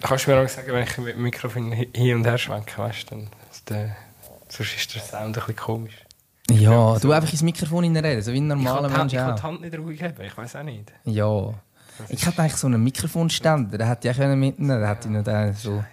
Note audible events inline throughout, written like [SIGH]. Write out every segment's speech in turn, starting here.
Kannst du mir auch sagen, wenn ich mit dem Mikrofon hi- hin und her schwenke, weißt du, dann ist der, sonst ist der Sound ein bisschen komisch. Ja, du einfach ins Mikrofon reden, so wie ein normaler die Mensch ich kann auch. die Hand nicht ruhig haben, ich weiß auch nicht. Ja. Ich hätte eigentlich so einen Mikrofonständer, den hätte ich auch können mitnehmen den hätte ich noch den so... Wir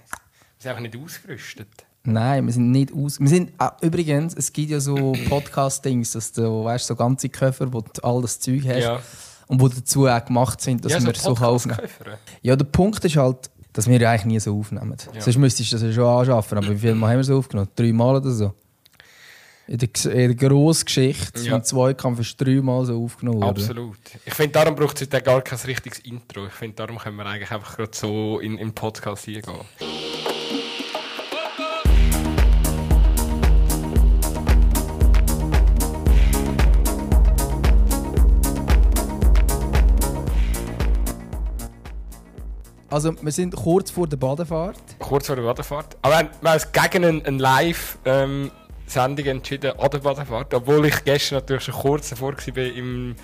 sind einfach nicht ausgerüstet. Nein, wir sind nicht aus. Wir sind, ah, übrigens, es gibt ja so Podcast-Dings, dass du, weißt, so ganze Köpfe, wo du all das Zeug hast Ja. und wo dazu auch gemacht sind, dass ja, wir so. Podcast-Köpfe. Ja, der Punkt ist halt, dass wir eigentlich nie so aufnehmen. Ja. Sonst müsstest du das ja schon anschaffen. Aber wie viel Mal haben wir so aufgenommen? Drei Mal oder so? In der, in der grossen Geschichte Ja. vom Zweikampf ist drei Mal so aufgenommen worden. Absolut. Ich finde, darum braucht es heute gar kein richtiges Intro. Ich finde, darum können wir eigentlich einfach gerade so in, den Podcast hier gehen. Also, wir sind kurz vor der Badefahrt. Kurz vor der Badefahrt. Aber wir haben wir haben uns gegen eine, eine Live-Sendung entschieden an der Badefahrt. Obwohl ich gestern natürlich schon kurz davor war im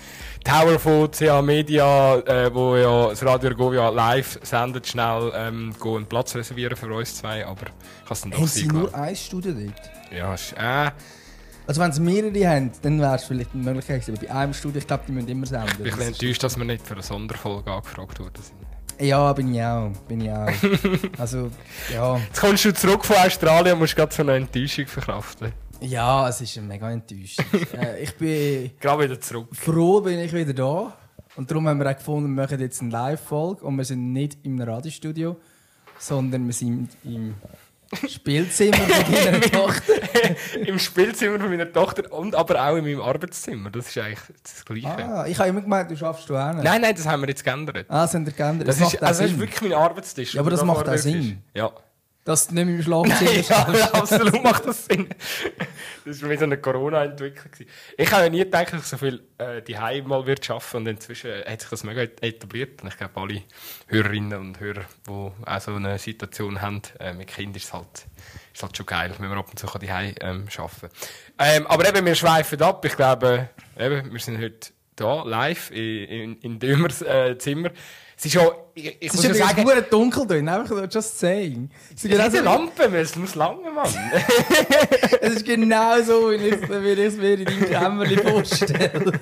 Tower von CH Media, äh, wo ja das Radio Ergovia live sendet, schnell ähm, gehen einen Platz reservieren für uns zwei. Aber ich habe es dann doch Haben sie nur ein Studio dort? Ja, ist, äh, Also, wenn sie mehrere haben, dann wäre es vielleicht eine Möglichkeit gewesen. Aber bei einem Studio, ich glaube, die müssen immer senden. ich bin ein bisschen enttäuscht, dass wir nicht für eine Sonderfolge angefragt worden sind. Ja, bin ich auch. Bin ich auch. [LAUGHS] also, ja. Jetzt kommst du zurück von Australien und musst gerade so eine Enttäuschung verkraften. Ja, es ist mega enttäuschend. [LAUGHS] äh, ich bin Gerade wieder zurück. froh, bin ich wieder da. Und darum haben wir auch gefunden, wir machen jetzt eine Live-Folge. Und wir sind nicht im Radiostudio, sondern wir sind im Spielzimmer von deiner [LAUGHS] Tochter. [LAUGHS] Im Spielzimmer von meiner Tochter und aber auch in meinem Arbeitszimmer. Das ist eigentlich das Gleiche. Ah, ich habe immer gemeint, du schaffst du auch nicht. Nein, nein, das haben wir jetzt geändert. Ah, das haben wir geändert. Das, macht ist, also das ist wirklich mein Arbeitstisch. Ja, aber das da macht auch Sinn. ist. Ja. Dass du nicht mehr im Schlafzimmer [LAUGHS] ja, absolut macht das Sinn. Das war wie so eine Corona-Entwicklung. Ich habe ja nie gedacht, dass ich so viel äh, die mal wird schaffen und inzwischen hat sich das mega etabliert. Und ich glaube, alle Hörerinnen und Hörer, die auch so eine Situation haben äh, mit Kindern, ist es halt, ist halt schon geil, wenn man ab und zu die ähm, arbeiten ähm, Aber eben, wir schweifen ab. Ich glaube, eben, wir sind heute da live in, in, in Dömers äh, Zimmer. Es ist schon, ich, ich Es ist ja sagen, nur dunkel drin, einfach just saying. Es ist genau so- Lampe, es muss lange, Mann. [LAUGHS] es ist genau so, wie ich es mir in deinem Kämmerchen [LAUGHS] vorstelle.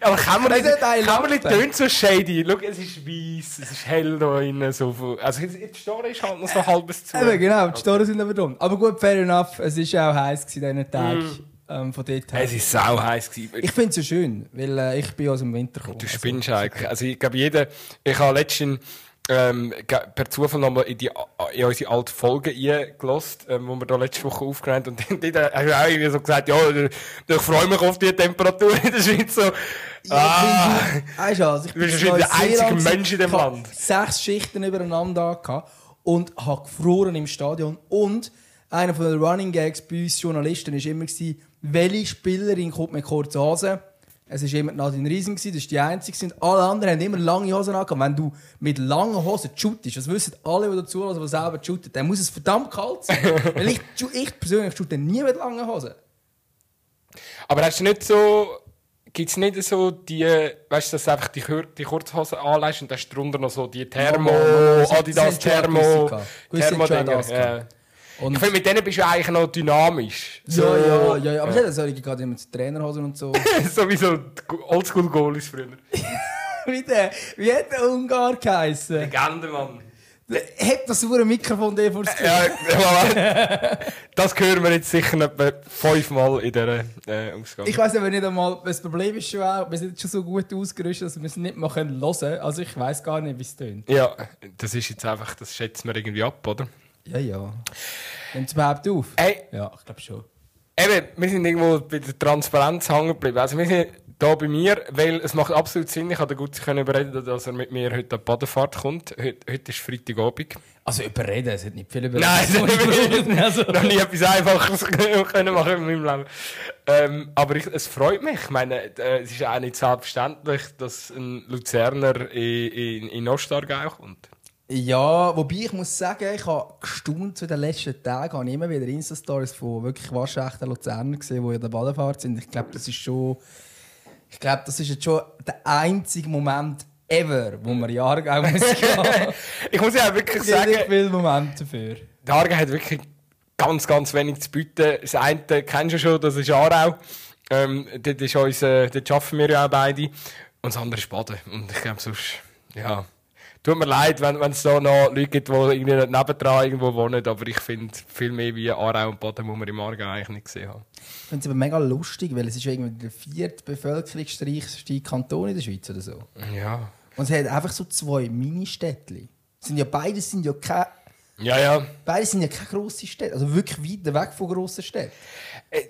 Aber Kämmerli, eine Kämmerli tönt so shady. Schau, es ist weiss, es ist hell da innen. So viel. Also jetzt Store ist halt noch so halbes zu. Eben, genau, die Storen sind aber dumm. Aber gut, fair enough, es war auch heiß an diesen Tag. Ähm, von dort her. Es war sau heiß. gewesen. Ich finde es so schön, weil äh, ich bin aus dem Winter gekommen. Du Also, spinnst eigentlich. Also ich glaube, jeder... Ich habe letztens ähm, per Zufall nochmal in, die, in unsere alte Folge eingelost, ähm, die wir da letzte Woche aufgenommen haben. [LAUGHS] Und dann hast du auch irgendwie so gesagt, ja, ich freue mich auf die Temperatur in der Schweiz. So, ah, Weißt du, also ich Du bist in wahrscheinlich der einzige Mensch in dem Land. sechs Schichten übereinander gehabt und habe gefroren im Stadion. Und einer den Running Gags bei uns Journalisten war immer, gewesen, welche Spielerin kommt mit kurzen Hosen? Es war immer Nadine Riesen, das war die einzige. Und alle anderen haben immer lange Hosen angehabt. Wenn du mit langen Hosen shootest, das wissen alle, die dazu die selber shooten, dann muss es verdammt kalt sein. [LAUGHS] Weil ich, ich persönlich shoote nie mit langen Hosen. Aber hast du nicht so. Gibt es nicht so die, weißt du, dass du einfach die, die Kurzhosen anlegst und hast drunter noch so die Thermo, Adidas Thermo, gewisse Und Ich finde, mit denen bist du eigentlich noch dynamisch. ja, ja, ja, ja. Aber ja. solche gerade immer zu Trainerhosen und so. [LAUGHS] so wie so Oldschool-Goalies früher. [LAUGHS] wie, der, wie hat der Ungar geheißen? Legende, Mann. Hat das so ein Mikrofon dir vor das Ja, [LAUGHS] ja, das hören wir jetzt sicher etwa fünfmal in dieser äh, Ausgabe. Ich weiß aber nicht einmal, das Problem ist schon auch, wir sind jetzt schon so gut ausgerüstet, dass wir es nicht mal hören können. Also ich weiß gar nicht, wie es tönt. ja, das ist jetzt einfach, das schätzen wir irgendwie ab, oder? Ja, ja. Nimmt es überhaupt auf? Hey, Ja, ich glaube schon. Eben, wir sind irgendwo bei der Transparenz hängen geblieben. Also wir sind hier bei mir, weil es macht absolut Sinn, ich hatte gut sich können überreden, dass er mit mir heute an die Badefahrt kommt. Heute, heute ist Freitagabend. Also überreden, es hat nicht viel überreden. Nein, [LAUGHS] also. [LAUGHS] noch nie etwas Einfaches [LAUGHS] können machen in meinem Leben. Ähm, aber ich, es freut mich. Ich meine, äh, es ist auch nicht selbstverständlich, dass ein Luzerner in, in, in Ostargau kommt. Ja, wobei ich muss sagen, ich habe gestaunt zu den letzten Tagen, habe ich immer wieder Insta-Stories von wirklich waschechten Luzernern gesehen, die in der Badefahrt sind. Ich glaube, das ist schon, ich glaube, das ist jetzt schon der einzige Moment ever, wo wir Jahrgau muss gehen. [LAUGHS] Ich muss ja auch wirklich sagen, viele Momente dafür. der Aargau hat wirklich ganz, ganz wenig zu bieten. Das eine kennst du schon, das ist Aarau. Ähm, dort, ist uns, äh, dort arbeiten wir ja auch beide. Und das andere ist Baden. Und ich glaube, sonst, ja... Tut mir leid, wenn es da noch Leute gibt, die irgendwie nebendran irgendwo wohnen, aber ich finde, viel mehr wie Aarau und Baden muss man im Aargau eigentlich nicht gesehen haben. Ich finde es aber mega lustig, weil es ist irgendwie der vierte bevölkerungsreichste Kanton in der Schweiz oder so. Ja. Und es hat einfach so zwei Mini-Städtchen. Sind ja beides sind ja keine, Ja, ja. beides sind ja keine grossen Städte. Also wirklich weit weg von grossen Städten. Äh,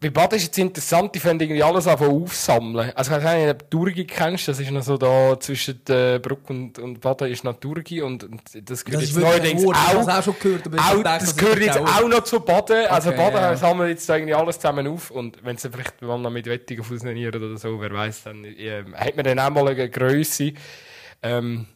Bei Baden ist jetzt interessant, die fangen irgendwie alles an aufsammeln. Also, ich weiß nicht, ob du Durgi kennst, das ist noch so da zwischen der Brücke und, und Baden ist noch Durgi und, und das gehört jetzt neuerdings. Ich auch. es auch schon gehört. Aber ich Auch, gedacht, das das gehört jetzt auch- auch noch zu Baden. Also Okay, Baden ja. sammeln jetzt da irgendwie alles zusammen auf. Und wenn sie vielleicht mal noch mit Wettigen fusionieren oder so, wer weiß, dann ähm, hat man dann auch mal eine Größe. Ähm,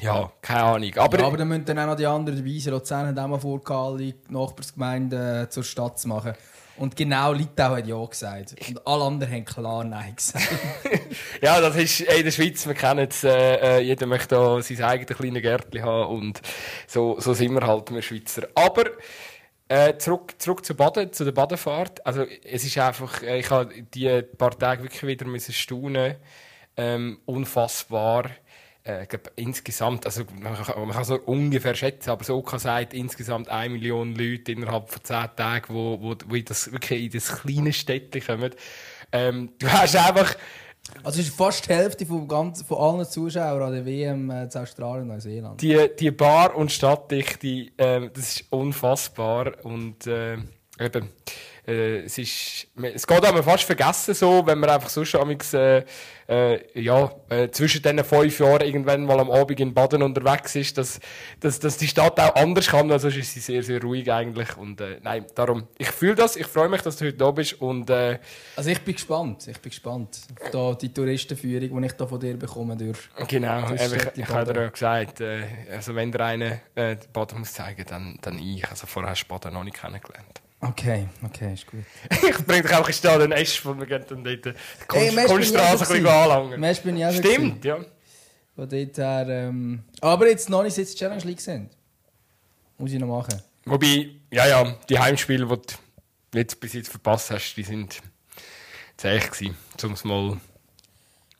ja, keine Ahnung. Aber, Ja, aber dann müssen dann auch noch die anderen dabei sein. Luzern hat auch mal vorgehabt, alle Nachbarsgemeinden äh, zur Stadt zu machen. Und genau Litau hat ja gesagt. Und alle anderen haben klar Nein gesagt. [LAUGHS] Ja, das ist in der Schweiz, wir kennen es, äh, äh, jeder möchte da sein eigenes kleines Gärtchen haben und so, so sind wir halt, wir Schweizer. Aber äh, zurück, zurück zu Baden, zu der Badefahrt. Also es ist einfach, äh, ich habe die paar Tage wirklich wieder müssen staunen, ähm, unfassbar. Äh, ich glaub, insgesamt, also man kann, man kann so ungefähr schätzen, aber so kann sagt insgesamt eine Million Leute innerhalb von zehn Tagen, wo, wo, wo in das, wirklich in das kleine Städtchen kommen. Ähm, du hast einfach Also es ist fast die Hälfte von, ganz, von allen Zuschauern an der WM äh, zu Australien und Neuseeland. die, die Bar- und Stadtdichte, ähm, das ist unfassbar. Und äh, eben, äh, es, ist, es geht einem fast vergessen, so, wenn man einfach so schon äh, äh, ja, äh, zwischen diesen fünf Jahren irgendwann mal am Abend in Baden unterwegs ist, dass, dass, dass die Stadt auch anders kann. Also ist sie sehr, sehr ruhig eigentlich. Und äh, nein, darum, ich fühle das, ich freue mich, dass du heute da bist. Und äh, Also ich bin gespannt. Ich bin gespannt. Da die Touristenführung, die ich da von dir bekomme durch. Genau, ist ich, ich habe dir ja gesagt, äh, also wenn der eine äh, Baden muss zeigen, dann, dann ich. Also vorher hast du Baden noch nicht kennengelernt. Okay, okay, ist gut. ich bringe dich einfach in Stadion Esch, wo wir gehen dann dort die auch Kunststraße ein bisschen anlangen. Bin ich auch Stimmt, ja. Von dort her, ähm, aber jetzt noch nicht die Challenge League sind. Muss ich noch machen. Wobei, ja, ja, die Heimspiele, die du jetzt bis jetzt verpasst hast, die sind zäh gewesen, um es mal...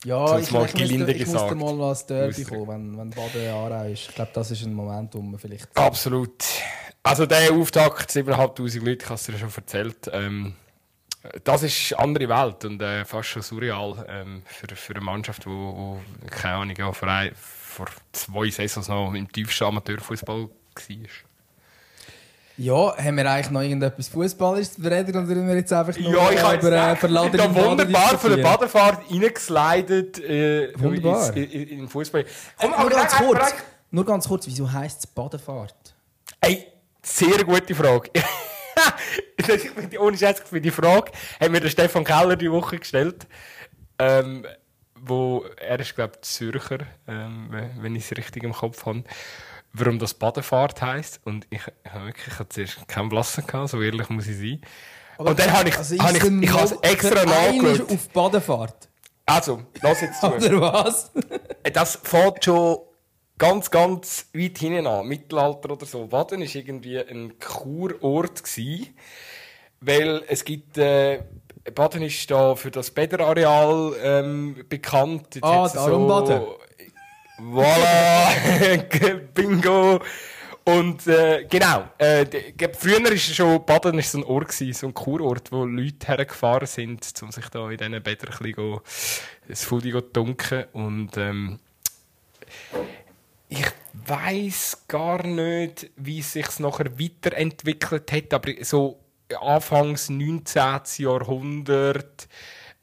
Ja, Sonst ich, mal ich, muss, gelinde ich muss gesagt. dir mal was Derby kommen, wenn, wenn Baden Aarau ist. Ich glaube, das ist ein Moment, wo man vielleicht... Absolut. Also der Auftakt, 7'500 Leute, ich habe es dir schon erzählt. Ähm, das ist eine andere Welt und äh, fast schon surreal ähm, für, für eine Mannschaft, die, wo, keine Ahnung, ja, vor, ein, vor zwei Saisons noch im tiefsten Amateurfußball war. Ja, haben wir eigentlich noch irgendetwas Fußballerisches zu bereden oder sind wir jetzt einfach nur Ja, ich habe über äh, gedacht, verladene da wunderbar von der diskutieren? Badefahrt reingeslidet äh, Wunderbar. ins- in, in den Fußball. Komm, nur ganz kurz. Nur ganz kurz, wieso heisst es Badefahrt? Ey, sehr gute Frage. [LAUGHS] Ohne Scheiß, für die Frage hat mir der Stefan Keller die Woche gestellt. Ähm, wo, er ist, glaube ich, Zürcher, ähm, wenn ich es richtig im Kopf habe. Warum das Badefahrt heisst. Und ich, ich habe wirklich ich zuerst keinen Blassen gehabt, so ehrlich muss ich sein. Und dann habe ich, also ist ich, der ich habe es extra nachgeschaut. auf Badefahrt. Also, lass jetzt zu. Oder was? Das fängt schon ganz, ganz weit hinten an. Mittelalter oder so. Baden war irgendwie ein Kurort. Gewesen, weil es gibt. Äh, Baden ist da für das Bäderareal ähm, bekannt. Jetzt Ah, darum Baden. Voilà! [LAUGHS] Bingo! Und äh, genau, äh, früher ist schon Baden ist so ein Ort, gewesen, so ein Kurort, wo Leute hergefahren sind, um sich da in diesen Bädern ein bisschen das Foodie zu dunken. Und ähm, ich weiß gar nicht, wie es sich nachher weiterentwickelt hat, aber so Anfangs 19. Jahrhundert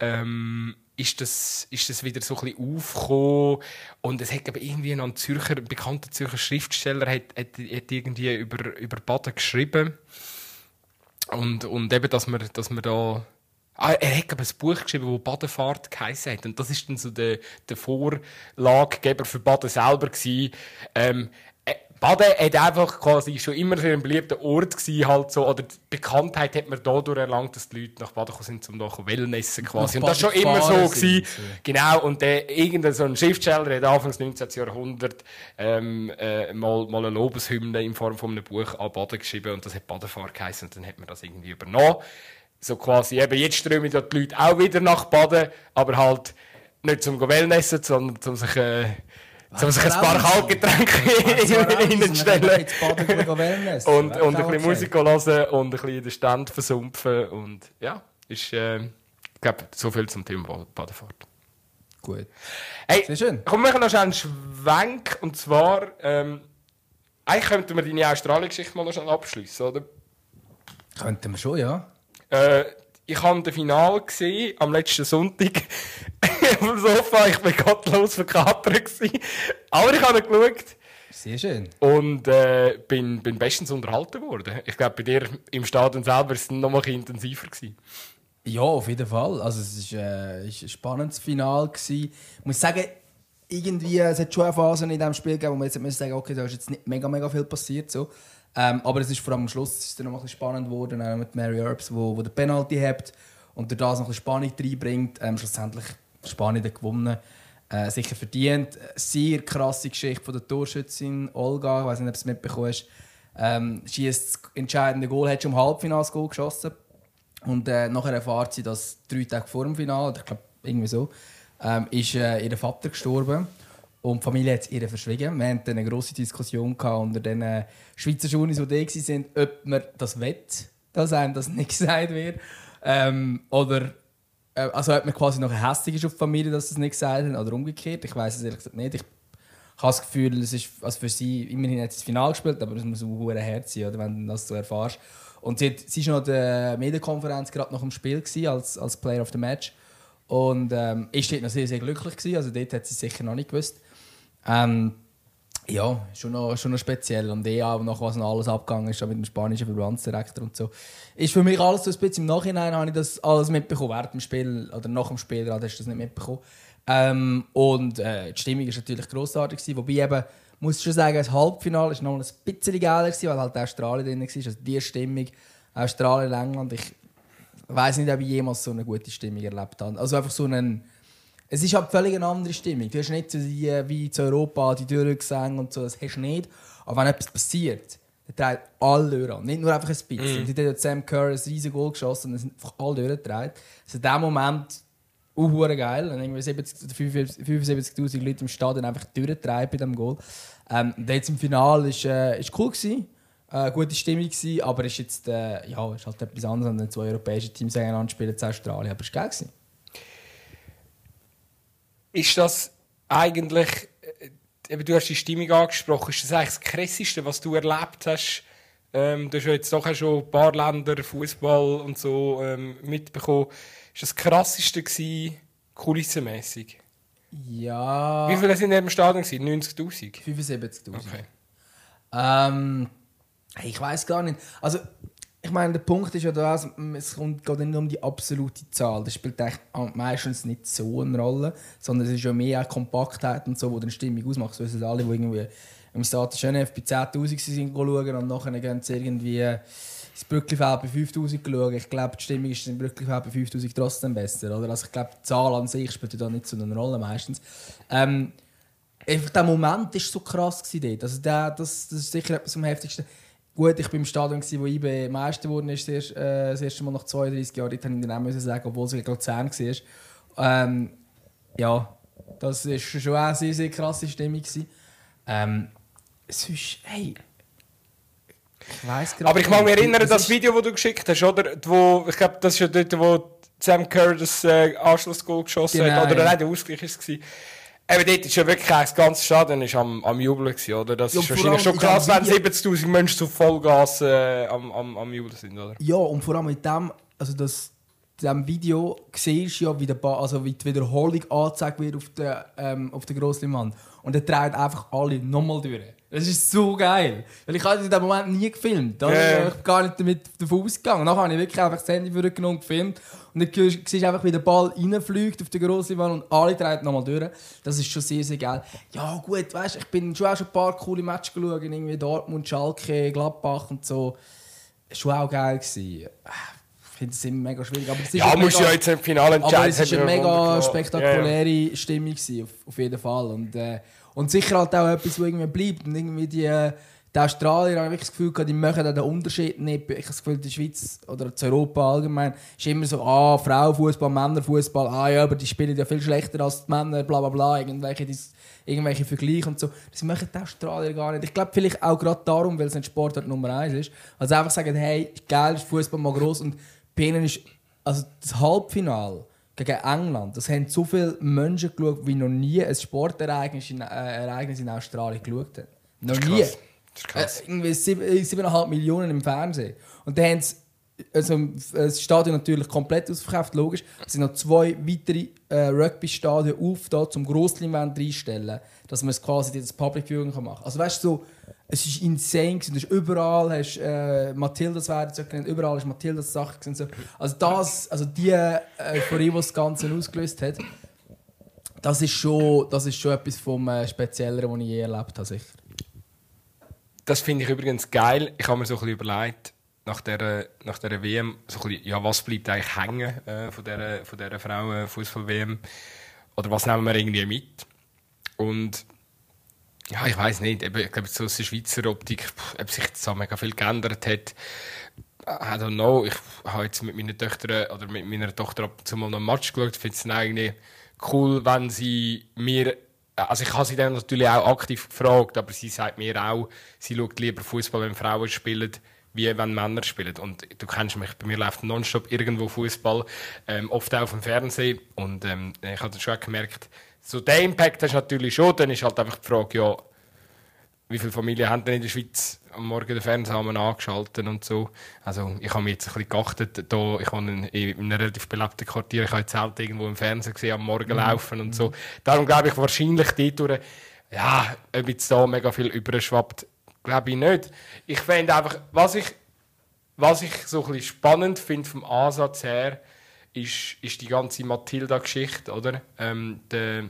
ähm, ist, das, ist das wieder so ein bisschen aufgekommen und es hat irgendwie noch ein Zürcher, ein bekannter Zürcher Schriftsteller hat, hat, hat irgendwie über, über Baden geschrieben und, und eben, dass man, dass man da Ah, er hat ein Buch geschrieben, das Badenfahrt geheissen hat. Und das ist dann so der, der Vorlagegeber für Baden selber. Ähm, äh, Baden hat einfach quasi schon immer so ein beliebter Ort gewesen, halt so, oder die Bekanntheit hat man dadurch erlangt, dass die Leute nach Baden gekommen sind, um da Wellnessen quasi. Und das war schon immer so gewesen. Genau, und äh, irgendein so ein Schriftsteller hat Anfangs 19. Jahrhundert ähm, äh, mal, mal eine Lobeshymne in Form von einem Buch an Baden geschrieben und das hat Badenfahrt geheißen und dann hat man das irgendwie übernommen. So quasi, eben, jetzt strömen die Leute auch wieder nach Baden, aber halt nicht zum Wellnessen, sondern zum sich... Äh, so sich ein paar Kaltgetränke hinstellen. und, und ein bisschen Musik hören und ein bisschen den Stand versumpfen. Und ja, ist, äh, ich glaube, so viel zum Thema Badefahrt. Gut. Hey, Sehr schön. Komm, wir machen noch einen Schwenk. Und zwar, ähm, eigentlich könnten wir deine Australien-Geschichte mal noch schnell abschließen, oder? Könnten wir schon, ja. Äh, ich habe das Finale gesehen am letzten Sonntag [LAUGHS] auf dem Sofa. Ich war gottlos verkatert. Aber ich habe geschaut. Sehr schön. Und äh, bin, bin bestens unterhalten worden. Ich glaube, bei dir im Stadion selber war es noch mal intensiver. Gewesen. Ja, auf jeden Fall. Also, es war äh, ein spannendes Finale. Ich muss sagen, irgendwie, es hat schon eine Phase in diesem Spiel gegeben, wo man jetzt sagen sagen okay, da ist jetzt nicht mega, mega viel passiert. So. Ähm, aber es ist vor allem am Schluss ist dann noch ein spannend geworden äh, mit Mary Earps, wo, wo der Penalty hat und das noch ein Spannung reinbringt. Ähm, schlussendlich Spanien gewonnen. Äh, sicher verdient. Sehr krasse Geschichte von der Torschützin Olga. Ich weiß nicht, ob du es mitbekommen hast. Ähm, schießt das entscheidende Goal, hat schon im Halbfinale das Goal geschossen. Und äh, nachher erfahrt sie, dass drei Tage vor dem Finale, ich glaube irgendwie so, ähm, ist äh, ihr Vater gestorben. Und die Familie hat es ihr verschwiegen. Wir hatten eine grosse Diskussion unter den äh, Schweizer Journalisten, die da waren, ob man das will, dass einem das [LAUGHS] nicht gesagt wird. Ähm, oder äh, also ob man quasi noch hässlich ist auf die Familie, dass sie es nicht gesagt haben, oder umgekehrt. Ich weiß es ehrlich gesagt nicht. Ich habe das Gefühl, es ist also für sie, immerhin hat das Finale gespielt, aber es muss ein Herz sein, oder, wenn du das so erfährst. Und sie, hat, sie war noch in der Medienkonferenz gerade nach dem Spiel gewesen, als, als Player of the Match. Und ähm, ist dort noch sehr, sehr glücklich gewesen. Also dort hat sie sicher noch nicht gewusst. Ähm, ja, schon noch, schon noch speziell. Und eh auch nach was noch alles abgegangen ist, mit dem spanischen Verbandsdirektor und so. Ist für mich alles so ein bisschen im Nachhinein habe ich das alles mitbekommen. Während dem Spiel oder nach dem Spiel hast du das nicht mitbekommen. Ähm, und äh, die Stimmung war natürlich grossartig. Gewesen, wobei eben, muss ich schon sagen, das Halbfinale war noch ein bisschen geiler, gewesen, weil halt Australien drin war. Also die Stimmung, Australien, England, ich weiß nicht, ob ich jemals so eine gute Stimmung erlebt habe. Also einfach so einen es ist halt völlig eine andere Stimmung. Du hast nicht so die, äh, wie in Europa die Durchgesänge und so, das hast du nicht. Aber wenn etwas passiert, dann dreht alle an. Nicht nur einfach ein bisschen. Mm. Die hat Sam Kerr ein riesiges Goal geschossen und es sind einfach alle durchgedreht. Also in dem Moment auch geil. Dann irgendwie 75'000 Leute im Stadion einfach durchgedreht bei diesem Goal. Ähm, jetzt im Finale war äh, ist cool. Gewesen. Äh, gute Stimmung gewesen, aber ist jetzt äh, ja, ist halt etwas anderes, wenn zwei europäische Teams gegeneinander spielen in Australien. Aber es war geil. Gewesen ist das eigentlich, äh, du hast die Stimmung angesprochen, ist das eigentlich das Krasseste, was du erlebt hast? Ähm, du hast ja jetzt doch schon ein paar Länder, Fußball und so ähm, mitbekommen. Ist das, das Krasseste gewesen, kulissenmäßig? Ja. Wie viele sind in dem Stadion? 90.000? 75.000. Okay. Ähm, ich weiß gar nicht. Also ich meine, der Punkt ist ja das, es geht nicht um die absolute Zahl. Das spielt meistens nicht so eine Rolle, sondern es ist ja mehr eine Kompaktheit und so, die die Stimmung ausmacht. So ist es alle, die irgendwie im Stade Genève bei 10'000 sind schauen und nachher gehen sie irgendwie ins Brücklifeld bei 5000 schauen. Ich glaube, die Stimmung ist im Brücklifeld bei 5000 trotzdem besser. Oder? Also ich glaube, die Zahl an sich spielt da nicht so eine Rolle meistens. Ähm, einfach der Moment war so krass. Also der, das, das ist sicher etwas am heftigsten. Gut, ich war im Stadion, wo IB Meister wurde, ist das, erste, äh, das erste Mal nach 32 Jahren. Dort musste ich dann auch müssen sagen, obwohl es gerade 10 war. Ähm, ja, das war schon eine sehr, sehr krasse Stimmung. Ähm, sonst, hey, ich weiss gerade Aber ich kann mich erinnern, das, das Video, das du geschickt hast, oder? Wo, ich glaube, das ist ja dort, wo Sam Kerr das äh, Anschlussgoal geschossen genau, hat. Oder ja. nein, der Ausgleich war es. Eben dort ist ja wirklich das ganze Stadion ist am, am Jubeln gewesen, oder? Das ja, ist wahrscheinlich schon krass, wenn 70'000 Menschen zu Vollgas äh, am, am, am Jubeln sind, oder? Ja, und vor allem mit dem, also das diesem Video siehst du ja, wie, der ba also wie die Wiederholung angezeigt wird auf der, ähm, auf der Grossleinwand. Und er dreht einfach alle nochmal durch. Das ist so geil. Weil ich habe in dem Moment nie gefilmt. Da bin ich gar nicht damit davon ausgegangen. Nachher habe ich wirklich einfach das Handy vorgenommen und gefilmt. Und dann siehst du einfach, wie der Ball reinfliegt auf die grosse Wand und alle drehen nochmal durch. Das ist schon sehr, sehr geil. Ja gut, weißt, ich bin schon auch schon ein paar coole Matches geschaut. Irgendwie Dortmund, Schalke, Gladbach und so. Schon auch geil gewesen. Finde es immer mega schwierig. Aber es ist Ja, musst mega- ja jetzt im Finale entscheiden. aber es war eine mega spektakuläre Stimmung, gewesen, auf, auf jeden Fall. Und, äh, und sicher halt auch etwas, was irgendwie bleibt. Und irgendwie die, äh, die Australier, habe ich wirklich das Gefühl, die machen den Unterschied nicht. Ich habe das Gefühl, die Schweiz oder zu Europa allgemein ist immer so, ah, Frauenfußball, Männerfußball, ah ja, aber die spielen ja viel schlechter als die Männer, bla bla bla, irgendwelche, irgendwelche Vergleiche und so. Das machen die Australier gar nicht. Ich glaube vielleicht auch gerade darum, weil es nicht Sportart Nummer eins ist. Also einfach sagen, hey, geil, ist Fußball mal und bei ihnen ist, also das Halbfinale gegen England, das haben so viele Menschen geschaut, wie noch nie ein Sportereignis in, äh, Ereignis in Australien geschaut haben. Noch nie. krass. Das ist krass. Äh, irgendwie sieben- äh, 7,5 Millionen im Fernsehen. Und dann haben sie also, das Stadion natürlich komplett ausverkauft, logisch. Es sind noch zwei weitere äh, Rugby-Stadien auf, da, zum Grossleinwand reinstellen, dass man es quasi das Public Viewing machen kann. Also weißt du, so, es ist insane. Du hast überall, hast, äh, Matildas werden so genannt, überall hast Matildas Sachen gesehen. So. Also das, also die äh, Euphorie, die das Ganze ausgelöst hat, das ist schon, das ist schon etwas vom äh, Spezielleren, was ich je erlebt habe, sicher. Das finde ich übrigens geil. Ich habe mir so ein bisschen überlegt, nach dieser, nach dieser WM, so ein bisschen, ja, was bleibt eigentlich hängen äh, von dieser, von dieser Frauen-Fußball-WM? Oder was nehmen wir irgendwie mit? Und ja, ich weiß nicht, eben, ich glaube, so aus der Schweizer Optik, ob sich jetzt so mega viel geändert hat, I don't know. Ich habe jetzt mit meiner Tochter oder mit meiner Tochter ab und zu mal einen Match geschaut. Ich finde es eigentlich cool, wenn sie mir. Also, ich habe sie dann natürlich auch aktiv gefragt, aber sie sagt mir auch, sie schaut lieber Fußball, wenn Frauen spielen, wie wenn Männer spielen. Und du kennst mich, bei mir läuft nonstop irgendwo Fußball, ähm, oft auch auf dem Fernsehen. Und ähm, ich habe dann schon gemerkt, so den Impact hast du natürlich schon. Dann ist halt einfach die Frage, ja, wie viele Familien haben denn in der Schweiz am Morgen den Fernseher angeschaltet und so. Also ich habe mich jetzt ein bisschen geachtet. Da, ich wohne in, in einem relativ belebten Quartier. Ich habe jetzt selten irgendwo im Fernsehen gesehen, am Morgen laufen und so. Darum glaube ich wahrscheinlich dort, durch, ja, ob jetzt da mega viel überschwappt, glaube ich nicht. Ich finde einfach, was ich, was ich so ein bisschen spannend finde vom Ansatz her, ist, ist die ganze Matilda-Geschichte, oder? Ähm, der,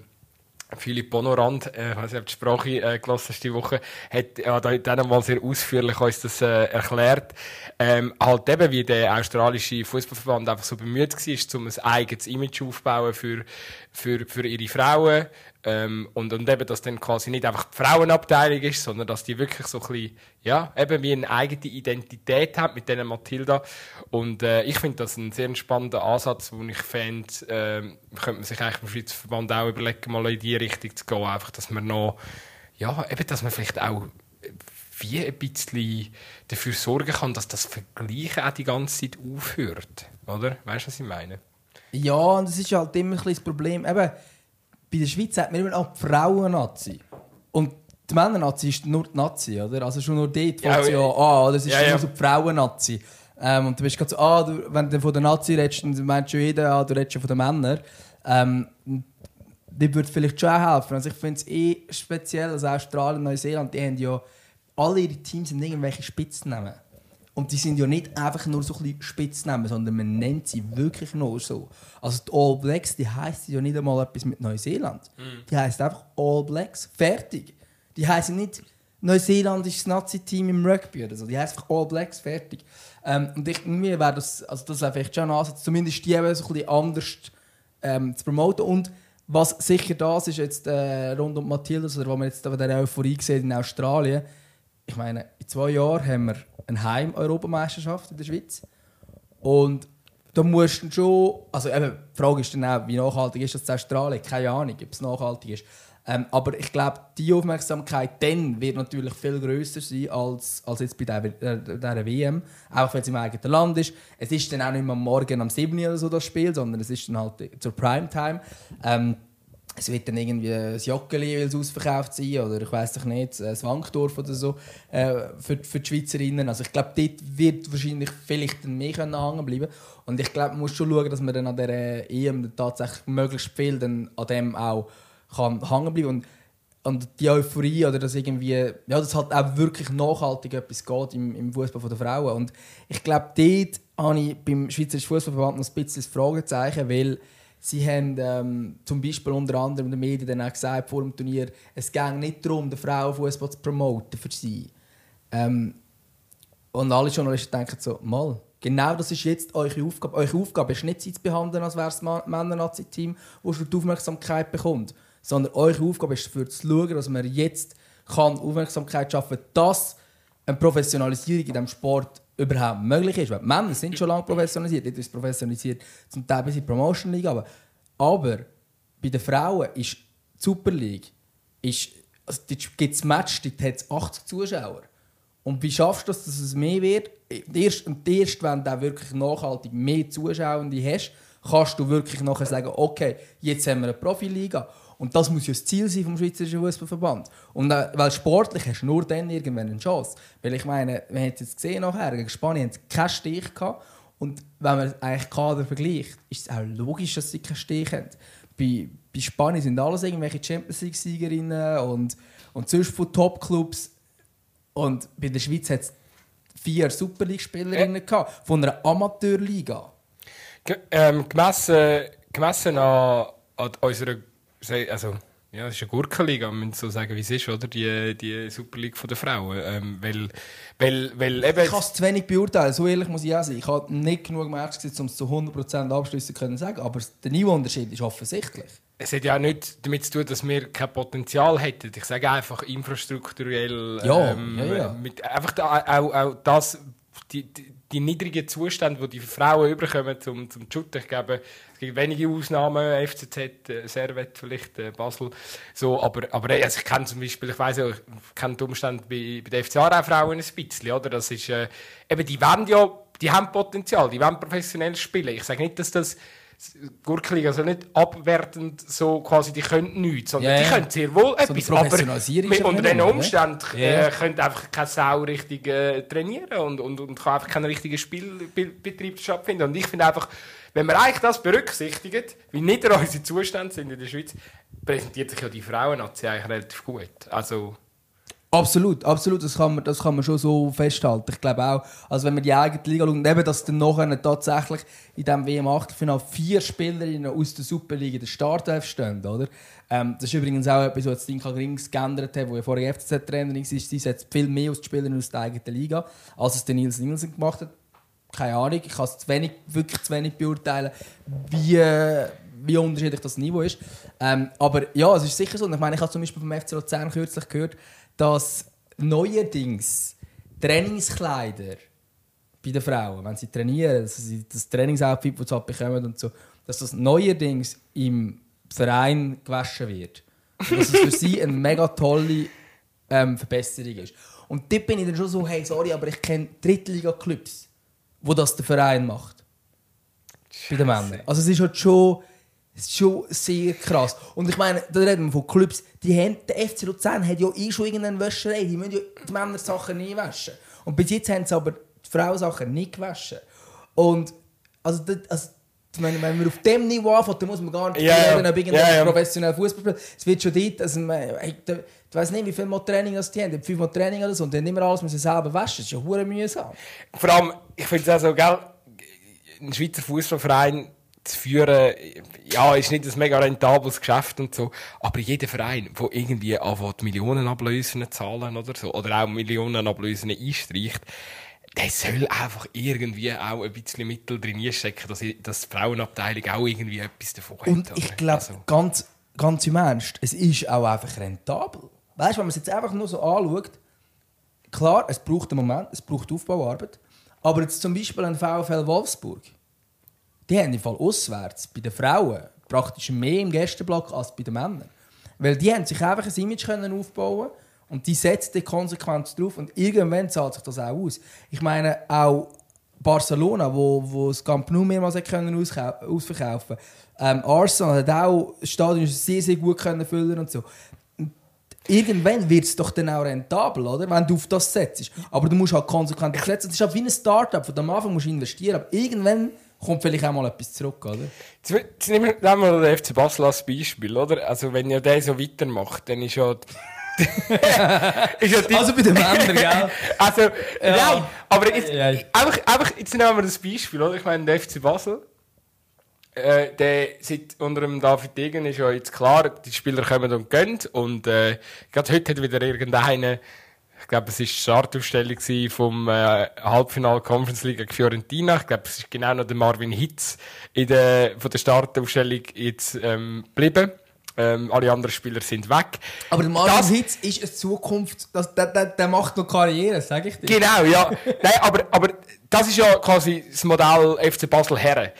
Philipp Bonorand, äh, ich weiß nicht, ob die Sprache äh, gelesen hast die Woche, hat ja, da dann mal sehr ausführlich uns das äh, erklärt. Ähm, halt eben, wie der australische Fußballverband einfach so bemüht war, um ein eigenes Image aufzubauen für, für, für ihre Frauen. Ähm, und, und eben, dass dann quasi nicht einfach die Frauenabteilung ist, sondern dass die wirklich so ein bisschen, ja, eben wie eine eigene Identität haben mit denen Matilda. Und äh, ich finde das ein sehr spannender Ansatz, wo ich fände, ähm, könnte man sich eigentlich im Schweizer Verband auch überlegen, mal in die Richtung zu gehen. Einfach, dass man noch, ja, eben, dass man vielleicht auch wie ein bisschen dafür sorgen kann, dass das Vergleichen auch die ganze Zeit aufhört. Oder? Weißt du, was ich meine? Ja, und das ist halt immer ein bisschen das Problem. Eben, bei der Schweiz hat man immer noch die Frauen-Nazi. Und die Männer-Nazi ist nur die Nazi, oder? Also schon nur dort Ja, fängt ja, an, oder? Es ist Ja, immer ja. so die Frauen-Nazi. Ähm, und du bist gerade so, ah, du, wenn du von der Nazi redest, dann meint schon jeder, ah, du redest schon von den Männern. Ähm, die würde vielleicht schon auch helfen. Also ich finde es eh speziell, also Australien Neuseeland, die haben ja alle ihre Teams sind irgendwelche Spitznamen. Und die sind ja nicht einfach nur so ein bisschen Spitznamen, sondern man nennt sie wirklich nur so. Also die All Blacks, die heisst ja nicht einmal etwas mit Neuseeland. Die heisst einfach All Blacks. Fertig. Die heißen nicht Neuseeland ist das Nazi-Team im Rugby oder so. Die heisst einfach All Blacks. Fertig. Ähm, und ich, irgendwie wäre das, also das wäre vielleicht schon ein Ansatz, zumindest die eben so ein bisschen anders ähm, zu promoten. Und was sicher das ist jetzt äh, rund um Matildas, oder was man jetzt bei der Euphorie sieht in Australien, ich meine, in zwei Jahren haben wir eine Heim-Europameisterschaft in der Schweiz. Und da musst du schon, also eben, die Frage ist dann auch, wie nachhaltig ist das Australien? Keine Ahnung, ob es nachhaltig ist. Ähm, aber ich glaube, die Aufmerksamkeit dann wird natürlich viel grösser sein als, als jetzt bei äh, dieser WM. Auch weil es im eigenen Land ist. Es ist dann auch nicht mehr am Morgen am 7. oder so das Spiel, sondern es ist dann halt zur Primetime. Ähm, es wird dann irgendwie ein Joggeli, weil es ausverkauft sein oder ich weiß doch nicht, ein Wankdorf oder so äh, für, für die Schweizerinnen. Also ich glaube, dort wird wahrscheinlich vielleicht mehr können hängen bleiben. Und ich glaube, man muss schon schauen, dass man dann an der EM tatsächlich möglichst viel dann an dem auch kann hängen bleiben. Und und die Euphorie oder dass irgendwie ja das halt auch wirklich nachhaltig etwas geht im, im Fußball der Frauen. Und ich glaube dort habe ich beim Schweizerischen Fußballverband noch ein bisschen das Fragezeichen, weil Sie haben ähm, zum Beispiel unter anderem in den Medien dann auch gesagt, vor dem Turnier, es ging nicht darum, den Frauenfußball zu promoten für sie. Ähm, und alle Journalisten denken so, mal, genau das ist jetzt eure Aufgabe. Eure Aufgabe ist nicht, sie zu behandeln, als wäre es ein Männer-Nazi-Team, das schon die Aufmerksamkeit bekommt. Sondern eure Aufgabe ist dafür zu schauen, dass man jetzt kann Aufmerksamkeit schaffen kann, dass eine Professionalisierung in diesem Sport überhaupt möglich ist. Weil Männer sind schon lange professionalisiert, nicht professionalisiert zum Teil bis in die Promotion League, aber, aber bei den Frauen ist die Super League, ist, also gibt es Match, dort hat es 80 Zuschauer. Und wie schaffst du das, dass es mehr wird? Erst, und erst, wenn du wirklich nachhaltig mehr Zuschauende hast, kannst du wirklich nachher sagen, okay, jetzt haben wir eine Profiliga. Und das muss ja das Ziel sein vom Schweizerischen Fußballverband. Und äh, weil sportlich hast du nur dann irgendwann eine Chance. Weil ich meine, wir haben es jetzt gesehen nachher, gegen Spanien haben sie keinen Stich gehabt. Und wenn man eigentlich Kader vergleicht, ist es auch logisch, dass sie keinen Stich haben. Bei, bei Spanien sind alles irgendwelche Champions League-Siegerinnen und, und sonst von Top-Clubs. Und bei der Schweiz hat es vier Super League-Spielerinnen ja. von einer Amateurliga. G ähm, gemessen, gemessen an, an unserer also, ja, es ist eine Gurkenliga, man muss so sagen, wie es ist, oder? Die, die Super League der Frauen. Ähm, weil, weil, weil eben ich kann es zu wenig beurteilen, so ehrlich muss ich auch sein. Ich habe nicht genug Matches gesehen, um es zu 100% abschließen zu sagen, aber der Niveauunterschied ist offensichtlich. Es hat ja nichts damit zu tun, dass wir kein Potenzial hätten. Ich sage einfach infrastrukturell. Ja, ähm, ja, ja. Mit, einfach da, auch, auch das, die, die die niedrigen Zustände, die die Frauen überkommen zum, zum Shooten. Ich glaube, es gibt wenige Ausnahmen, FCZ, äh, Servet vielleicht, äh, Basel. So, aber, aber also ich kenne zum Beispiel, ich weiß ja, ich kenne die Umstände bei, bei den FCA Frauen ein bisschen, oder? Das ist, äh, eben, die wollen ja, die haben Potenzial, die wollen professionell spielen. Ich sage nicht, dass das Gurkli, also nicht abwertend so quasi, die können nichts, sondern ja, die können sehr wohl so etwas, aber mit, unter diesen Umständen ja. äh, können einfach keine Sau richtig äh, trainieren und, und, und kann einfach keinen richtigen Spielbetrieb stattfinden. Und ich finde einfach, wenn man eigentlich das berücksichtigt, wie nieder unsere Zustände sind in der Schweiz, präsentiert sich ja die Frauennazi eigentlich relativ gut. Also Absolut, absolut, das kann, man, das kann man schon so festhalten. Ich glaube auch, also wenn man die eigene Liga schaut, eben, dass dann nachher tatsächlich in diesem WM-Achtelfinale vier Spielerinnen aus der Superliga der Startelf stehen, oder? Ähm, das ist übrigens auch etwas, was Dinka Grings geändert hat, wo ja vorher FCZ-Trainerin war. Sie setzt viel mehr aus den Spielern aus der eigenen Liga, als es Nils Nielsen gemacht hat. Keine Ahnung, ich kann es zu wenig, wirklich zu wenig beurteilen, wie, wie unterschiedlich das Niveau ist. Ähm, aber ja, es ist sicher so. Ich meine, ich habe zum Beispiel vom FC Luzern kürzlich gehört, dass neuerdings Trainingskleider bei den Frauen, wenn sie trainieren, dass sie das Trainingsoutfit, das sie halt bekommen und so, dass das neuerdings im Verein gewaschen wird. Und dass es für sie eine mega tolle ähm, Verbesserung ist. Und dort bin ich dann schon so, hey, sorry, aber ich kenne Drittliga-Clubs, wo das der Verein macht. Bei den Männern. Also es ist halt schon das ist schon sehr krass. Und ich meine, da reden wir von Clubs, die haben, der FC Luzern hat ja eh schon irgendeine Wäscherei, die müssen ja die Männer Sachen nie waschen. Und bis jetzt haben sie aber die Frauen Sachen nicht gewaschen. Und also, das, also wenn, wenn wir auf dem Niveau anfangen, dann muss man gar nicht yeah, reden, ob irgendein yeah, professionell Fußball spielt. Es wird schon dort, also, hey, du, du weißt nicht, wie viel Mal Training das die haben. Fünfmal Training oder so und haben immer alles müssen selber waschen. Das ist ja hure mühsam. Vor allem, ich finde es auch so, gell, ein Schweizer Fußballverein zu führen, ja, ist nicht ein mega rentables Geschäft und so, aber jeder Verein, der irgendwie anfängt, Millionen Ablösen zahlen oder so, oder auch Millionen Ablösen einstreicht, der soll einfach irgendwie auch ein bisschen Mittel drin stecken, dass, dass die Frauenabteilung auch irgendwie etwas davon hat. Und ich glaube, also. ganz, ganz im Ernst, es ist auch einfach rentabel. Weißt du, wenn man es jetzt einfach nur so anschaut, klar, es braucht einen Moment, es braucht Aufbauarbeit, aber jetzt zum Beispiel ein VfL Wolfsburg, die haben im Fall auswärts bei den Frauen praktisch mehr im Gästeblock als bei den Männern. Weil die haben sich einfach ein Image können aufbauen und die setzen konsequent drauf und irgendwann zahlt sich das auch aus. Ich meine, auch Barcelona, wo, wo das Camp Nou mehrmals können ausverkaufen ähm, Arsenal hat auch das Stadion sehr, sehr gut können füllen und so. Irgendwann wird es doch dann auch rentabel, oder? wenn du auf das setzt. Aber du musst halt konsequent setzen. Es ist halt wie ein Start-up. Von am Anfang musst du investieren, aber irgendwann kommt vielleicht auch mal etwas zurück, oder? Jetzt, nehmen wir wir den FC Basel als Beispiel, oder? Also, wenn ja der so weitermacht, dann ist ja. [LAUGHS] ja Also bei den Männern, gell? [LAUGHS] also, nein, aber jetzt, Ja, ja. Einfach, einfach, jetzt nehmen wir das Beispiel, oder? Ich meine, der FC Basel, äh, der seit unter dem David Degen ist ja jetzt klar, die Spieler kommen und gehen. Und äh, gerade heute hat wieder irgendeiner, ich glaube, es war die Startaufstellung vom äh, Halbfinale Conference League gegen Fiorentina. Ich glaube, es ist genau noch der Marvin Hitz in der, von der Startaufstellung jetzt ähm, geblieben. Ähm, alle anderen Spieler sind weg. Aber der Marvin Das- Hitz ist eine Zukunft, das, der, der, der macht noch Karriere, sage ich dir. Genau, ja. Nein, aber, aber das ist ja quasi das Modell FC Basel Herren.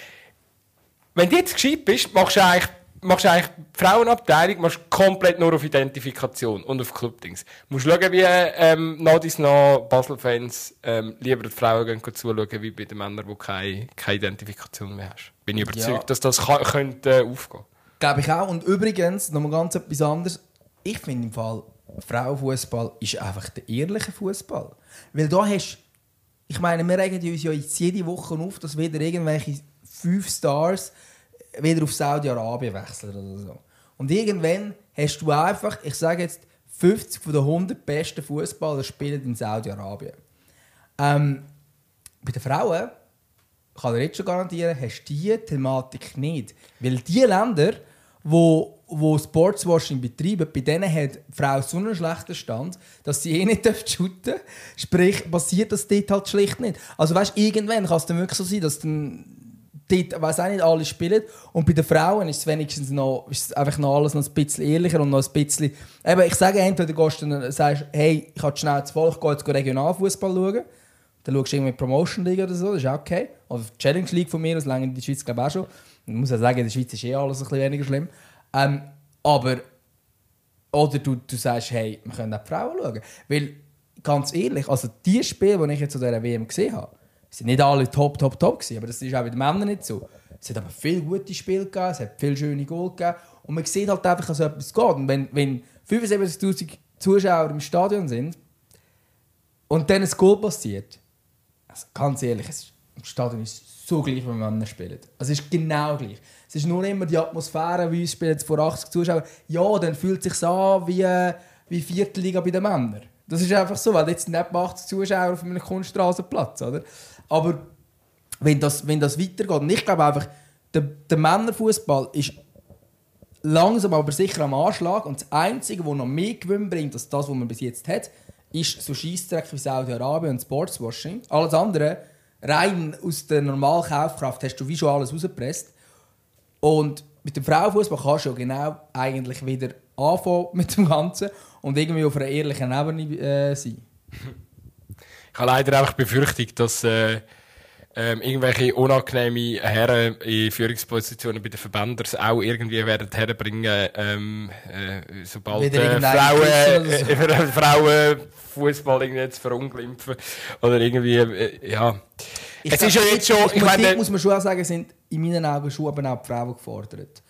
Wenn du jetzt gescheit bist, machst du eigentlich, machst du eigentlich die Frauenabteilung machst komplett nur auf Identifikation und auf Clubdings. Du musst schauen, wie ähm, noch dies noch Basel-Fans ähm, lieber die Frauen gehen zuschauen, wie bei den Männern, die keine, keine Identifikation mehr hast. Bin ich überzeugt, Ja. dass das kann, könnte äh, aufgehen. Glaube ich auch. Und übrigens, noch mal ganz etwas anderes. Ich finde im Fall, Frauenfußball ist einfach der ehrliche Fußball. Weil da hast ich meine, wir regen uns ja jetzt jede Woche auf, dass wieder irgendwelche fünf Stars wieder auf Saudi-Arabien wechseln oder so. Und irgendwann hast du einfach, ich sage jetzt, 50 von den 100 besten Fußballer spielen in Saudi-Arabien. Ähm, bei den Frauen kann ich jetzt schon garantieren, hast du diese Thematik nicht. Weil die Länder, wo, wo Sportswashing betreiben, bei denen hat die Frau so einen schlechten Stand, dass sie eh nicht [LAUGHS] dürfen shooten Sprich, passiert das dort halt schlicht nicht. Also weißt, irgendwann kann es dann wirklich so sein, dass dann dort, weiss auch nicht, alle spielen. Und bei den Frauen ist es wenigstens noch, ist es einfach noch alles noch ein bisschen ehrlicher und noch ein bisschen... Eben, ich sage entweder gehst du dann, sagst, hey, ich habe schnell zu Volk, ich gehe jetzt Regionalfußball schauen. Dann schaust du irgendwie Promotion League oder so, das ist auch okay. Oder Challenge League von mir, das lange in der Schweiz glaube ich auch schon. Ich muss ja sagen, in der Schweiz ist eh alles ein bisschen weniger schlimm. Ähm, aber, oder du, du sagst, hey, wir können auch die Frauen schauen. Weil, ganz ehrlich, also die Spiele, die ich jetzt zu dieser WM gesehen habe, sind nicht alle top, top, top gewesen, aber das ist auch bei den Männern nicht so. Es hat aber viele gute Spiele gegeben, es hat viele schöne Goal gegeben und man sieht halt einfach, dass etwas geht. Und wenn, wenn 75'000 Zuschauer im Stadion sind und dann ein Goal passiert, also ganz ehrlich, es ist, im Stadion ist es so gleich, wenn Männer spielen. Also es ist genau gleich. Es ist nur immer die Atmosphäre, wie uns spielen vor 80 Zuschauern. Ja, dann fühlt es sich an wie, äh, wie vierte Liga bei den Männern. Das ist einfach so, weil jetzt etwa 80 Zuschauer auf einem Kunststraßenplatz, oder? Aber wenn das, wenn das weitergeht, und ich glaube einfach, der, der Männerfußball ist langsam aber sicher am Anschlag und das Einzige, was noch mehr Gewinn bringt als das, was man bis jetzt hat, ist so Scheissdreck wie Saudi-Arabien und Sportswashing. Alles andere, rein aus der normalen Kaufkraft, hast du wie schon alles rausgepresst. Und mit dem Frauenfußball kannst du ja genau eigentlich wieder anfangen mit dem Ganzen und irgendwie auf einer ehrlichen Ebene äh, sein. Ich habe leider einfach Befürchtung, dass äh, ähm, irgendwelche unangenehme Herren in Führungspositionen bei den Verbändern es auch irgendwie werden herbringen, ähm, äh, sobald äh, Frauen, äh, äh, Frauen Fußball irgendwie zu verunglimpfen oder irgendwie, äh, ja. es ist ja jetzt schon, ich meine, muss man schon auch sagen, sind in meinen Augen schon eben auch die Frauen gefordert.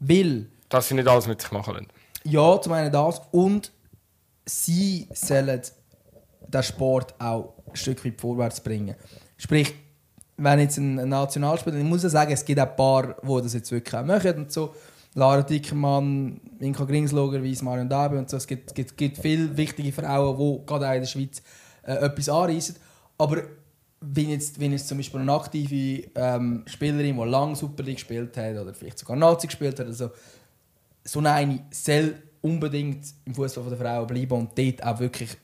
Weil dass sie nicht alles mit sich machen lassen. Ja, zum einen das. Und sie sollen den Sport auch ein Stück weit vorwärts bringen. Sprich, wenn jetzt ein Nationalspieler, ich muss ja sagen, es gibt auch ein paar, die das jetzt wirklich auch machen und so. Lara Dickermann, Inka Gringsloger, Weiss Marion Dabe und so. Es gibt, gibt, gibt viele wichtige Frauen, die gerade auch in der Schweiz äh, etwas anreissen. Aber wenn jetzt, wenn jetzt zum Beispiel eine aktive ähm, Spielerin, die lange Super League gespielt hat oder vielleicht sogar Nazi gespielt hat, oder so, so eine soll unbedingt im Fußball der Frauen bleiben und dort auch wirklich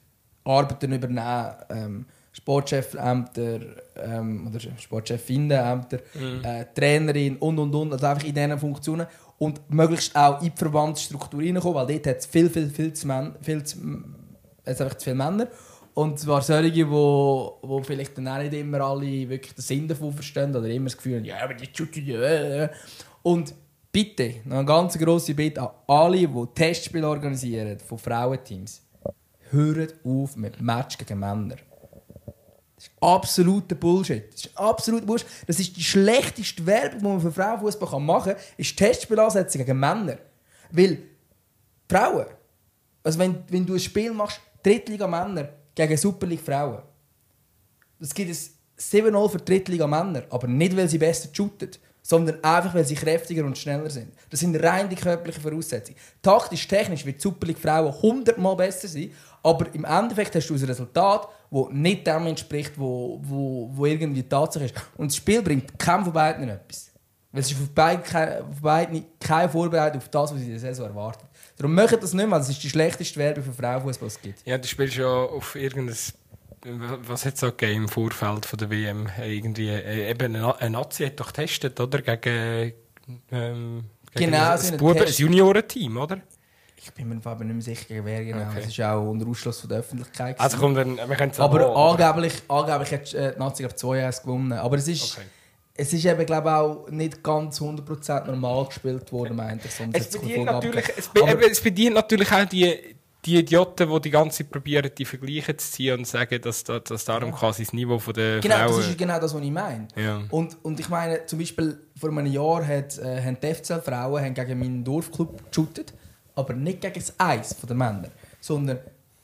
Arbeiten übernehmen. Ähm, Sportchefämter ähm, oder Sportchefinnenämter, äh, Trainerin und und und. Also einfach in diesen Funktionen. Und möglichst auch in die Verbandsstruktur reinkommen, weil dort hat es viel, viel, viel zu, Män viel zu, es einfach zu viele Männer. Und zwar solche, wo, wo vielleicht dann auch nicht immer alle wirklich den Sinn davon verstehen oder immer das Gefühl haben, ja, aber die. Und bitte, noch eine ganz grosse Bitte an alle, die Testspiele organisieren von Frauenteams. Hört auf mit Match gegen Männer. Das ist absoluter Bullshit. Das ist absoluter Bullshit. Das ist die schlechteste Werbung, die man für Frauenfußball machen kann, ist Testspielansätze gegen Männer. Weil Frauen, also wenn, wenn du ein Spiel machst, Drittliga Männer gegen Superliga Frauen, es gibt ein 7-0 für Drittliga Männer, aber nicht, weil sie besser shooten, sondern einfach, weil sie kräftiger und schneller sind. Das sind rein die körperlichen Voraussetzungen. Taktisch, technisch wird die Superliga Frauen 100 Mal besser sein, aber im Endeffekt hast du ein Resultat, das nicht dem entspricht, wo, wo, wo irgendwie die Tatsache ist. Und das Spiel bringt keinem von beiden etwas. Weil es ist auf beiden, auf beiden keine Vorbereitung auf das, was sie in der Saison erwarten. Darum machen das nicht mehr. Das ist die schlechteste Werbung für Frauenfußball, die es gibt. Ja, du spielst ja auf irgendein was hat es auch im Vorfeld von der WM? Irgendwie, äh, eben ein Nazi hat doch getestet, oder? Gegen, ähm, gegen genau, ein, ein, ein Juniorenteam, oder? Ich bin mir aber nicht mehr sicher, wer genau. Okay. Es ist auch unter Ausschluss von der Öffentlichkeit. Also kommt dann, wir können Aber angeblich, angeblich hat äh, die Nazi auf 2 gewonnen. Aber es ist... Okay. Es ist eben, glaube ich, auch nicht ganz 100% normal gespielt worden, meinte ich. Es bedient, natürlich, es, be es bedient natürlich auch die, die Idioten, die die ganze Zeit probieren, die Vergleiche zu ziehen und sagen, dass, dass, dass darum ja. quasi das Niveau von der genau, Frauen... Genau, das ist genau das, was ich meine. Ja. Und, und ich meine, zum Beispiel vor einem Jahr hat, äh, haben die FCL-Frauen haben gegen meinen Dorfclub geshootet, aber nicht gegen das Eis der Männer, sondern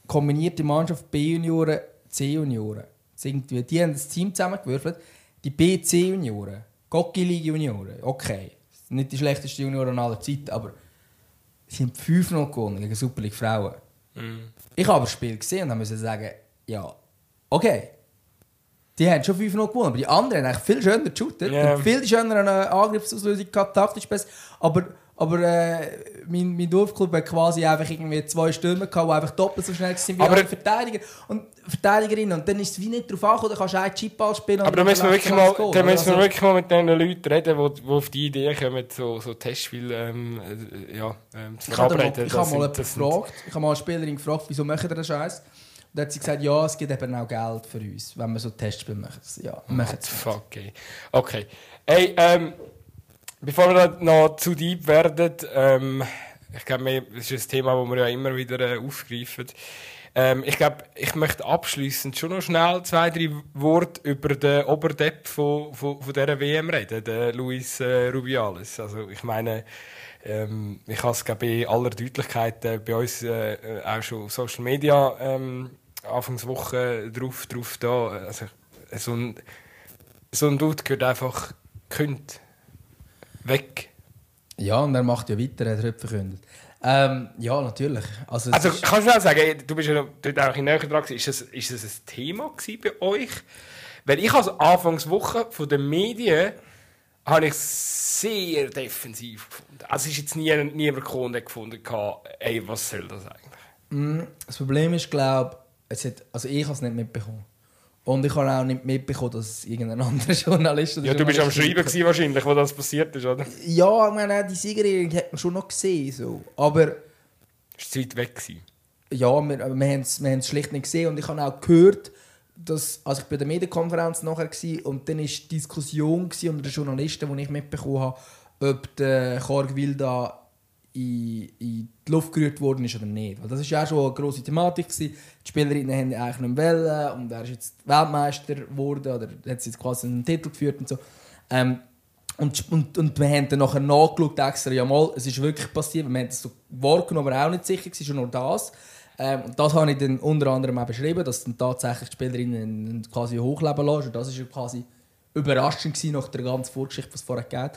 kombinierte Mannschaft B-Junioren, C-Junioren. Die haben das Team zusammengewürfelt. Die B-C-Junioren, Gocki League Junioren, okay, nicht die schlechtesten Junioren aller Zeiten, aber sie haben 5-0 gewonnen gegen Super League Frauen. Mm. Ich habe das Spiel gesehen und musste sagen, ja, okay. Die haben schon 5 0 gewonnen, aber die anderen haben eigentlich viel schöner geshootet. Yeah. Viel schöner eine Angriffsauslösung gehabt, taktisch besser. Aber aber äh, mein, mein Dorfclub hat quasi einfach irgendwie zwei Stürmer gehabt, die einfach doppelt so schnell sind wie aber Verteidiger und Verteidigerinnen. Und dann ist es wie nicht darauf angekommen, dann kannst du einen Chipball spielen. Aber da müssen wir wirklich, mal, da müssen wir also, wirklich mal mit den Leuten reden, die, die auf die Idee kommen, so, so Testspiele ähm, äh, ja, ähm, zu. Ich habe mal, gefragt, ich habe mal eine Spielerin gefragt, wieso machen ihr den Scheiß? Und dann hat sie gesagt, ja, es gibt eben auch Geld für uns, wenn wir so Testspiele machen. Ja, machen es. Fuck, ey. Okay. Hey, ähm, Bevor wir noch zu deep werden, ähm, ich glaube, das ist ein Thema, das wir ja immer wieder äh, aufgreifen. Ähm, ich glaube, ich möchte abschließend schon noch schnell zwei, drei Worte über den Oberdepp von, von, von dieser WM reden, den Luis äh, Rubiales. Also, ich meine, ähm, ich habe es glaube in aller Deutlichkeit äh, bei uns äh, auch schon auf Social Media ähm, Anfangswoche drauf, drauf da. Also, so ein, so ein Dude gehört einfach gekündigt weg. Ja, und er macht ja weiter, er hat heute verkündet. Ähm, ja, natürlich. Also, also kannst du auch sagen, du bist ja dort auch in näher dran, ist das, ist das ein Thema bei euch? Weil ich als Anfangswoche von den Medien habe ich sehr defensiv gefunden. Also es ist jetzt nie, niemand gefunden, gefunden ey, was soll das eigentlich? Mm, das Problem ist, glaube ich, also ich habe es nicht mitbekommen. Und ich habe auch nicht mitbekommen, dass irgendein [LAUGHS] anderer Journalist oder Ja, du bist am Schreiben gewesen, wahrscheinlich, wo das passiert ist, oder? Ja, ich meine, die Siegerehrung hat man schon noch gesehen. So. Aber... Ist die Zeit weg gewesen? Ja, wir, wir haben es wir schlicht nicht gesehen. Und ich habe auch gehört, dass... Also ich war bei der Medienkonferenz nachher gewesen, und dann war die Diskussion unter den Journalisten, die ich mitbekommen habe, ob der Korg Wilda in, in die Luft gerührt worden ist oder nicht. Weil das war ja schon eine grosse Thematik. Gewesen. Die Spielerinnen haben eigentlich nicht wollen und er ist jetzt Weltmeister geworden oder hat jetzt quasi einen Titel geführt und so. Ähm, und, und, und wir haben dann nachher nachgeschaut, extra, ja mal, es ist wirklich passiert, wir haben es so wahrgenommen, aber auch nicht sicher, es ist nur das. Ähm, und das habe ich dann unter anderem auch beschrieben, dass dann tatsächlich die Spielerinnen quasi hochleben lassen. Und das war quasi überraschend nach der ganzen Vorgeschichte, was es vorher gegeben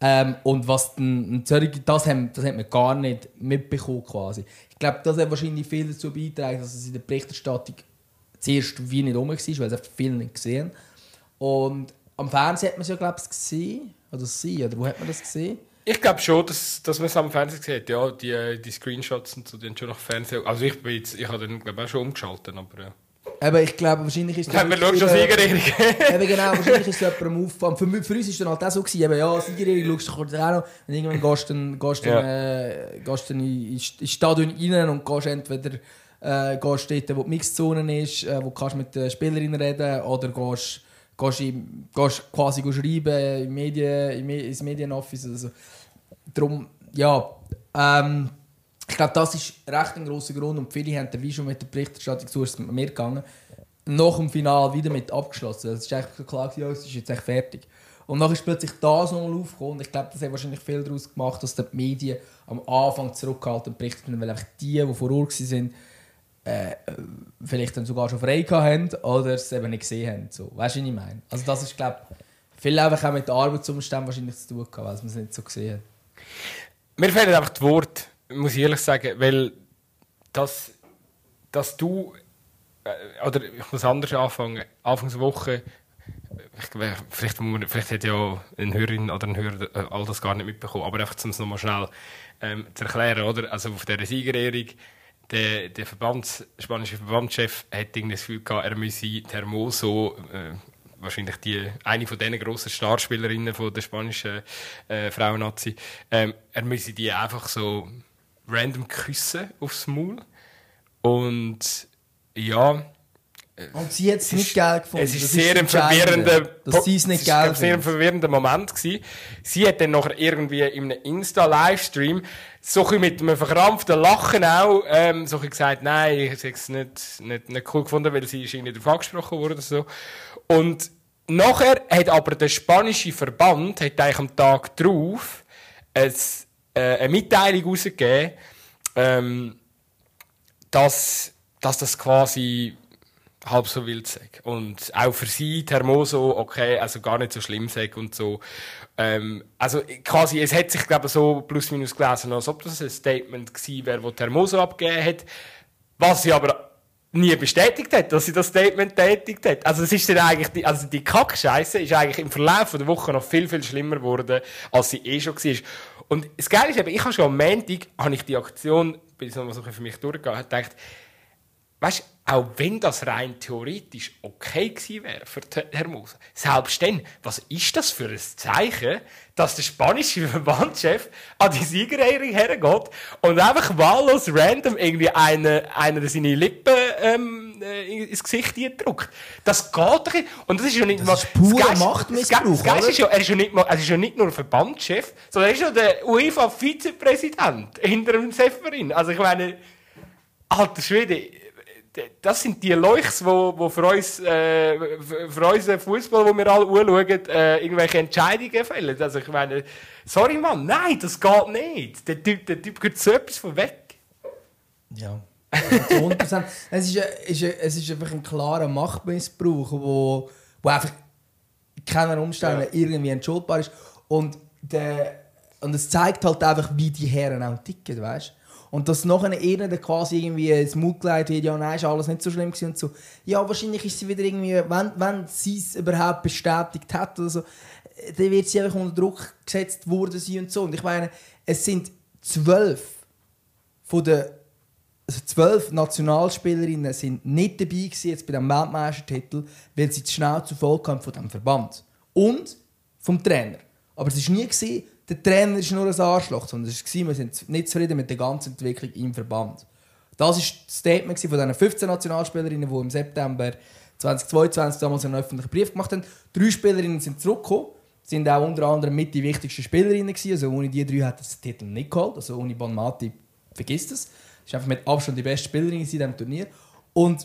ähm, und was dann, das, haben, das hat man gar nicht mitbekommen quasi. Ich glaube, das hat wahrscheinlich viel dazu beigetragen, dass es in der Berichterstattung zuerst wie nicht rum war, weil es viele nicht gesehen Und am Fernsehen hat man es ja, glaube ich, gesehen. Oder sie, oder wo hat man das gesehen? Ich glaube schon, dass, dass man es am Fernsehen gesehen hat. Ja, die, die Screenshots und so, die haben schon nach Fernsehen. Also ich, ich habe dann glaube auch schon umgeschaltet, aber ja. Aber ich glaube, wahrscheinlich ist das. wir schauen schon Siegerehrung. [LAUGHS] eben genau, wahrscheinlich ist es jemandem aufgefallen. Für, für uns war dann halt auch so, gewesen, eben, ja, Siegerehrung schaust du kurz auch noch. Und irgendwann gehst du dann, gehst ja. dann, äh, gehst dann in, ins Stadion rein und gehst entweder äh, gehst dort, wo die Mixzone ist, äh, wo du mit den Spielerinnen reden oder gehst, gehst, in, gehst quasi schreiben im Medien, ins Medienoffice. Also, darum, ja. Ähm, ich glaube, das ist recht ein grosser Grund und viele haben wie schon mit der Berichterstattung zuerst mit mir gegangen. nach dem Finale wieder mit abgeschlossen. Es ist eigentlich klar, ja, es ist jetzt echt fertig. Und dann ist plötzlich das nochmal aufgekommen. Und ich glaube, das hat wahrscheinlich viel daraus gemacht, dass die Medien am Anfang zurückgehalten berichten, weil einfach die, die vor Ort waren, äh, vielleicht dann sogar schon frei haben oder es eben nicht gesehen haben. So. Weißt du, was ich meine? Also das ist, glaube ich, viel einfach auch mit den Arbeitsumständen wahrscheinlich zu tun gehabt, weil man es nicht so gesehen hat. Mir fehlen einfach die Worte, muss ich ehrlich sagen, weil das, dass du äh, oder ich muss anders anfangen. Anfangswoche, ich, vielleicht, vielleicht hat ja ein Hörerin oder ein Hörer äh, all das gar nicht mitbekommen, aber einfach um es nochmal schnell ähm, zu erklären, oder? Also auf dieser Siegerehrung, der, der Verbands, spanische Verbandschef hat das Gefühl gehabt, er müsse Hermoso, äh, wahrscheinlich die, eine von diesen grossen Starspielerinnen von der spanischen äh, Frauennazi, ähm, er müsse die einfach so random küssen aufs Maul. Und ja. Und sie hat es nicht geil gefunden. Es ist sehr ein verwirrender, dass sie es nicht geil sehr ein verwirrender Moment gewesen. Sie hat dann nachher irgendwie in einem Insta-Livestream so ein mit einem verkrampften Lachen auch ähm, so ein gesagt, nein, ich habe es nicht, nicht, nicht cool gefunden, weil sie ist irgendwie darauf angesprochen wurde oder so. Und nachher hat aber der spanische Verband hat eigentlich am Tag darauf ein, äh, eine Mitteilung rausgegeben, ähm, dass dass das quasi halb so wild sei. Und auch für sie, Hermoso, okay, also gar nicht so schlimm sei und so. Ähm, also quasi, es hat sich, glaube ich, so plus minus gelesen, als ob das ein Statement gewesen wäre, das Hermoso abgegeben hat. Was sie aber nie bestätigt hat, dass sie das Statement tätigt hat. Also es ist dann eigentlich, die, also die Kackscheiße ist eigentlich im Verlauf der Woche noch viel, viel schlimmer geworden, als sie eh schon war. Und das Geile ist eben, ich habe schon am Montag, habe ich die Aktion, bin ich so für mich durchgegangen, gedacht, weißt, auch wenn das rein theoretisch okay gewesen wäre für Hermosa, selbst dann, was ist das für ein Zeichen, dass der spanische Verbandschef an die Siegerehrung hergeht und einfach wahllos random irgendwie einer, einer seine Lippen ähm, äh, ins Gesicht drückt. Das geht doch nicht. Und das ist ja nicht das mal... Ist pure Machtmissbrauch, das ist ja, er ist ja nicht mal, er ist ja nicht nur Verbandschef, sondern er ist ja der UEFA-Vizepräsident hinter dem Seferin. Also ich meine, alter Schwede, das sind die Leuchs, die wo, wo für uns, äh, für unseren Fußball, wo wir alle anschauen, äh, irgendwelche Entscheidungen fällen. Also ich meine, sorry Mann, nein, das geht nicht. Der Typ, der Typ geht so etwas von weg. Ja. 100%. [LAUGHS] es, ist, ist, es ist einfach ein klarer Machtmissbrauch, wo, wo einfach keiner Umständen ja. irgendwie entschuldbar ist. Und, der, und es zeigt halt einfach, wie die Herren auch ticken, weißt und dass nachher dann quasi irgendwie ins Mut gelegt wird, ja, nein, ist alles nicht so schlimm gewesen und so. Ja, wahrscheinlich ist sie wieder irgendwie, wenn, wenn sie es überhaupt bestätigt hat oder so, dann wird sie einfach unter Druck gesetzt worden sein und so. Und ich meine, es sind zwölf von den also zwölf Nationalspielerinnen sind nicht dabei gewesen, jetzt bei dem Weltmeistertitel, weil sie zu schnell zu voll kamen von dem Verband. Und vom Trainer. Aber es war nie, gewesen, der Trainer ist nur ein Arschloch, sondern es war, wir sind nicht zufrieden mit der ganzen Entwicklung im Verband. Das war das Statement von diesen 15 Nationalspielerinnen, die im September 2022 damals einen öffentlichen Brief gemacht haben. Drei Spielerinnen sind zurückgekommen, sind auch unter anderem mit die wichtigsten Spielerinnen gewesen. Also ohne die drei hat es den Titel nicht geholt. Also ohne Bonmati vergisst es. Ist einfach mit Abstand die beste Spielerin in diesem Turnier. Und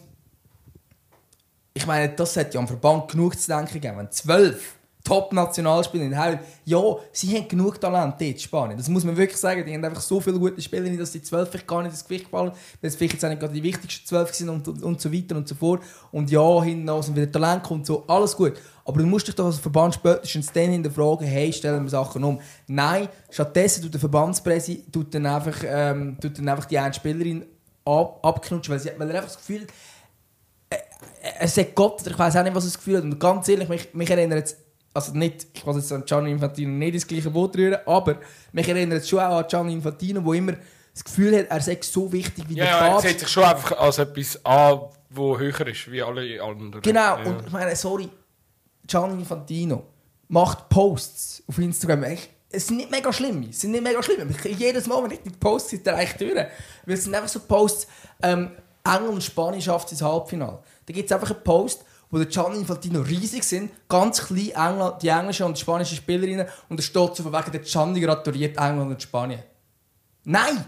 ich meine, das hat ja am Verband genug zu denken gegeben. Wenn zwölf Top-Nationalspielerin. Ja, sie haben genug Talent dort in Spanien. Das muss man wirklich sagen. Die haben einfach so viele gute Spielerinnen, dass die zwölf vielleicht gar nicht ins Gewicht fallen, weil es vielleicht jetzt nicht gerade die wichtigsten zwölf sind und, und, und, so weiter und so fort. Und ja, hinten sind wieder Talent kommt, so, alles gut. Aber du musst dich doch als Verband spätestens dann hinterfragen, hey, stellen wir Sachen um. Nein, stattdessen tut der Verbandspräsi tut dann einfach, ähm, tut dann einfach die eine Spielerin ab, abknutschen, weil, sie, weil er einfach das Gefühl hat, äh, äh, er sagt Gott, ich weiß auch nicht, was er das Gefühl hat. Und ganz ehrlich, mich, mich erinnert es also nicht, ich will jetzt an Gianni Infantino nicht ins gleiche Boot rühren, aber mich erinnert es schon auch an Gianni Infantino, der immer das Gefühl hat, er sei so wichtig wie ja, der ja, Papst. Er sieht sich schon einfach als etwas an, wo höher ist, wie alle anderen. Genau, ja. und ich meine, sorry, Gianni Infantino macht Posts auf Instagram. Es sind nicht mega schlimm, es sind nicht mega schlimm. Jedes Mal, wenn ich die Posts sehe, reiche ich durch. Weil es sind einfach so Posts, ähm, England und Spanien schafft ins Halbfinale. Da gibt es einfach einen Post, wo der Gianni Infantino riesig sind, ganz klein England, die englischen und die spanischen Spielerinnen und da steht so von wegen, der Gianni gratuliert England und Spanien. Nein!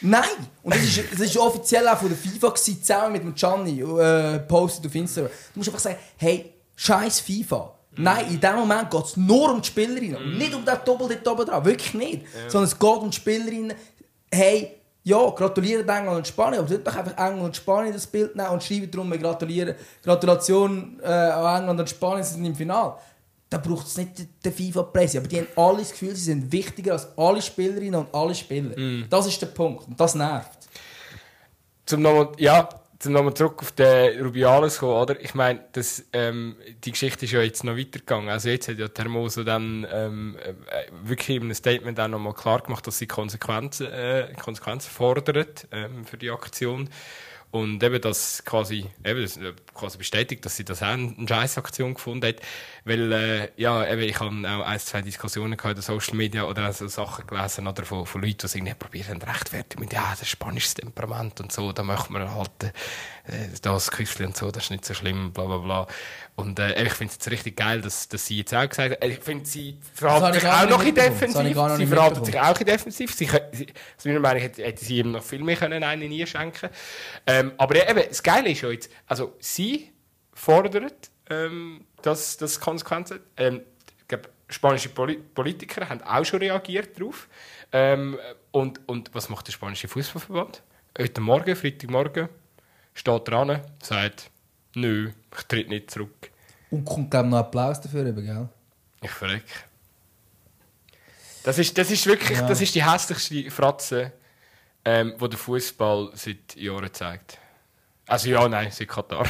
Nein! Und das ist, das ist offiziell auch von der FIFA gewesen, zusammen mit dem Gianni, äh, postet auf Instagram. Du musst einfach sagen, hey, scheiß FIFA. Nein, in dem Moment geht es nur um die Spielerinnen. Und nicht um den Doppel dort oben dran. Wirklich nicht. Sondern es geht um die Spielerinnen. Hey, ja, gratulieren England und Spanien. Aber tut doch einfach England und Spanien das Bild nehmen und schreiben darum, wir gratulieren. Gratulation äh, an England und Spanien, sie sind im Finale. Da braucht es nicht den FIFA-Presse. Aber die haben alle das Gefühl, sie sind wichtiger als alle Spielerinnen und alle Spieler. Das ist der Punkt. Und das nervt. Zum nochmal, ja, zum nochmal zurück auf den Rubiales kommen, oder? Ich meine, das, ähm, die Geschichte ist ja jetzt noch weitergegangen. Also jetzt hat ja Hermoso dann ähm, äh, wirklich in einem Statement auch nochmal klar gemacht, dass sie Konsequenzen, äh, Konsequenzen fordert ähm, für die Aktion. Und eben das quasi, eben das äh, quasi bestätigt, dass sie das auch eine Scheißaktion gefunden hat. Weil, äh, ja, eben, ich habe auch ein, zwei Diskussionen gehabt in Social Media oder also Sachen gelesen oder von, von Leuten, die es irgendwie probieren, rechtfertigen mit, ja, das spanisches Temperament und so, da möchte man halt, äh, das Küsschen und so, das ist nicht so schlimm, bla, bla, bla. Und, äh, ich finde es richtig geil, dass, dass sie jetzt auch gesagt hat, ich finde, sie verhalten habe sich auch noch in defensiv, noch sie verhalten sich auch in defensiv. Sie, meiner Meinung hätte, hätte sie ihm noch viel mehr können einen nie schenken ähm, Aber eben, das Geile ist ja jetzt, also sie fordert, ähm, dass das Konsequenzen ähm, ich glaube, spanische Poli Politiker haben auch schon reagiert darauf. Ähm, und, und was macht der spanische Fußballverband? Heute Morgen, Freitagmorgen, steht dran, sagt, nö, ich tritt nicht zurück. Und kommt, glaube noch Applaus dafür, eben, gell? Ich verreck. Das ist, das ist wirklich Ja. das ist die hässlichste Fratze, ähm, die der Fußball seit Jahren zeigt. Also ja, nein, seit Katar.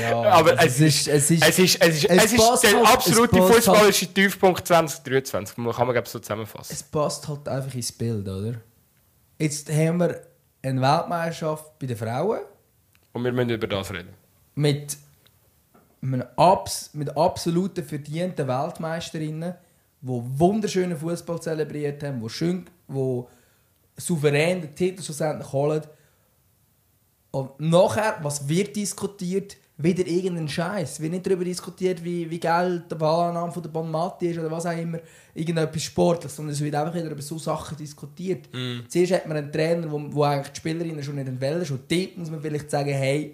Ja, [LAUGHS] Aber also es, ist, es ist, es ist, es ist, es ist der halt- absolute passt fußballische Tiefpunkt 2023. Kann man glaube so zusammenfassen. es passt halt einfach ins Bild, oder? Jetzt haben wir eine Weltmeisterschaft bei den Frauen Und wir müssen über das reden. Mit, einem Abs mit absoluten verdienten Weltmeisterinnen, die wunderschönen Fußball zelebriert haben, die schön, die souverän den Titel schlussendlich holen. Und nachher, was wird diskutiert? Wieder irgendein Scheiß. Wird nicht darüber diskutiert, wie, wie geil der Ballannahme von der Bonmati ist oder was auch immer. Irgendetwas Sportliches. Sondern es wird einfach wieder über so Sachen diskutiert. Zuerst hat man einen Trainer, wo, wo eigentlich die Spielerinnen schon nicht wählen. Schon dort muss man vielleicht sagen, hey,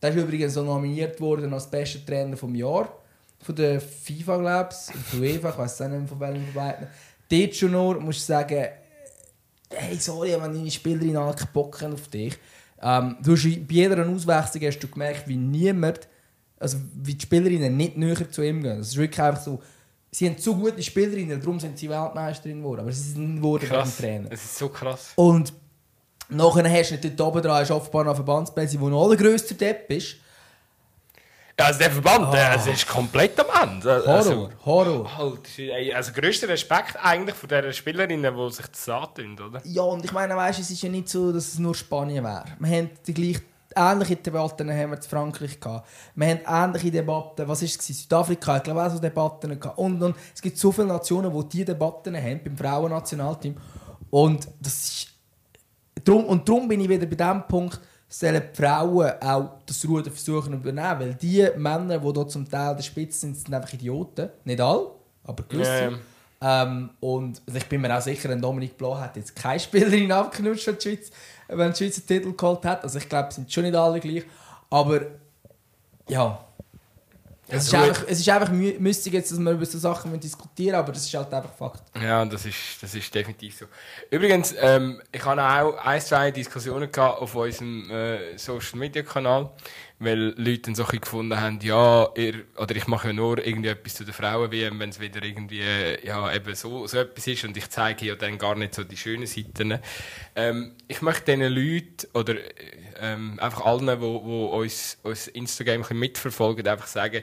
der ist übrigens so nominiert worden als bester Trainer vom Jahr. Von der FIFA, glaube ich. Und von UEFA, ich weiß auch nicht mehr von welchen von beiden. Dort schon nur musst du sagen, hey, sorry, wenn deine Spielerin haben auf dich. Ähm, du hast, bei jeder Auswechslung hast du gemerkt, wie niemand, also wie die Spielerinnen nicht näher zu ihm gehen. Das ist wirklich einfach so, sie haben zu gute Spielerinnen, darum sind sie Weltmeisterin geworden, aber sie sind nicht geworden Krass. Trainer. Es ist so krass. Und nachher hast du nicht dort oben dran, du offenbar noch einen Verbandsplätze, wo noch allergrößter Depp ist. Ja, also der Verband, der, also ist komplett am Ende. Horror, Also, Horror. halt, also grösster Respekt eigentlich von dieser Spielerinnen, die sich das antun, oder? Ja, und ich meine, weißt, es ist ja nicht so, dass es nur Spanien wäre. Wir haben die gleich, ähnliche Debatten haben wir in Frankreich gehabt. Wir haben ähnliche Debatten, was war es? Südafrika, ich glaube auch so Debatten gehabt. Und, und es gibt so viele Nationen, die diese Debatten haben, beim Frauennationalteam. Und das ist... Drum, und darum bin ich wieder bei dem Punkt, sollen die Frauen auch das Ruder versuchen zu übernehmen. Weil die Männer, die dort zum Teil der Spitze sind, sind einfach Idioten. Nicht alle, aber gewisse. Ja. Ähm, und also ich bin mir auch sicher, ein Dominik Blanc hat jetzt keine Spielerin [LAUGHS] abknutscht, wenn die Schweiz, wenn die Schweiz den Titel geholt hat. Also ich glaube, es sind schon nicht alle gleich. Aber ja. Es ist, einfach, es ist einfach mü- müßig jetzt, dass wir über so Sachen diskutieren aber das ist halt einfach Fakt. Ja, das ist, das ist definitiv so. Übrigens, ähm, ich hatte auch ein, zwei Diskussionen gehabt auf unserem äh, Social Media Kanal, weil Leute dann so ein gefunden haben, ja, ihr, oder ich mache ja nur irgendwie etwas zu der Frauen WM, wenn es wieder irgendwie äh, ja, eben so, so etwas ist und ich zeige ja dann gar nicht so die schönen Seiten. Ähm, ich möchte diesen Leuten oder äh, ähm, einfach allen, die uns, uns Instagram mitverfolgen, einfach sagen,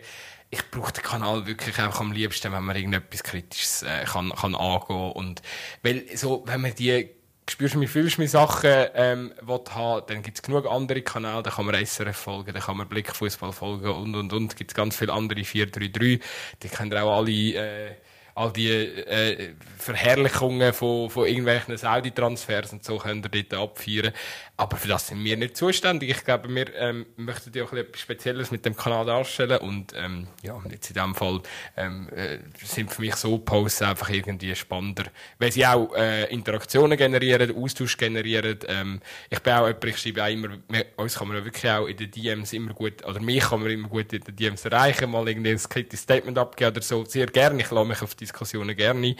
ich brauche den Kanal wirklich einfach am liebsten, wenn man irgendetwas Kritisches äh, kann, kann angehen und weil so, wenn man die spürst du mich, fühlst du mich Sachen ähm, will haben, dann gibt es genug andere Kanäle, da kann man SRF folgen, da kann man Blickfußball folgen und und und, gibt es ganz viele andere 433, die kennt ihr auch alle, äh, all die äh, Verherrlichungen von, von irgendwelchen Saudi-Transfers und so können dort abfeiern. Aber für das sind wir nicht zuständig. Ich glaube, wir ähm, möchten ja auch etwas Spezielles mit dem Kanal darstellen und ähm, ja, jetzt in diesem Fall ähm, äh, sind für mich so Posts einfach irgendwie spannender, weil sie auch äh, Interaktionen generieren, Austausch generieren. Ähm, ich bin auch jemand, ich schreibe auch immer, uns kann man wirklich auch in den DMs immer gut, oder mich kann man immer gut in den DMs erreichen, mal irgendwie ein kritisches Statement abgeben oder so. Sehr gerne, ich lasse mich auf Diskussionen gerne.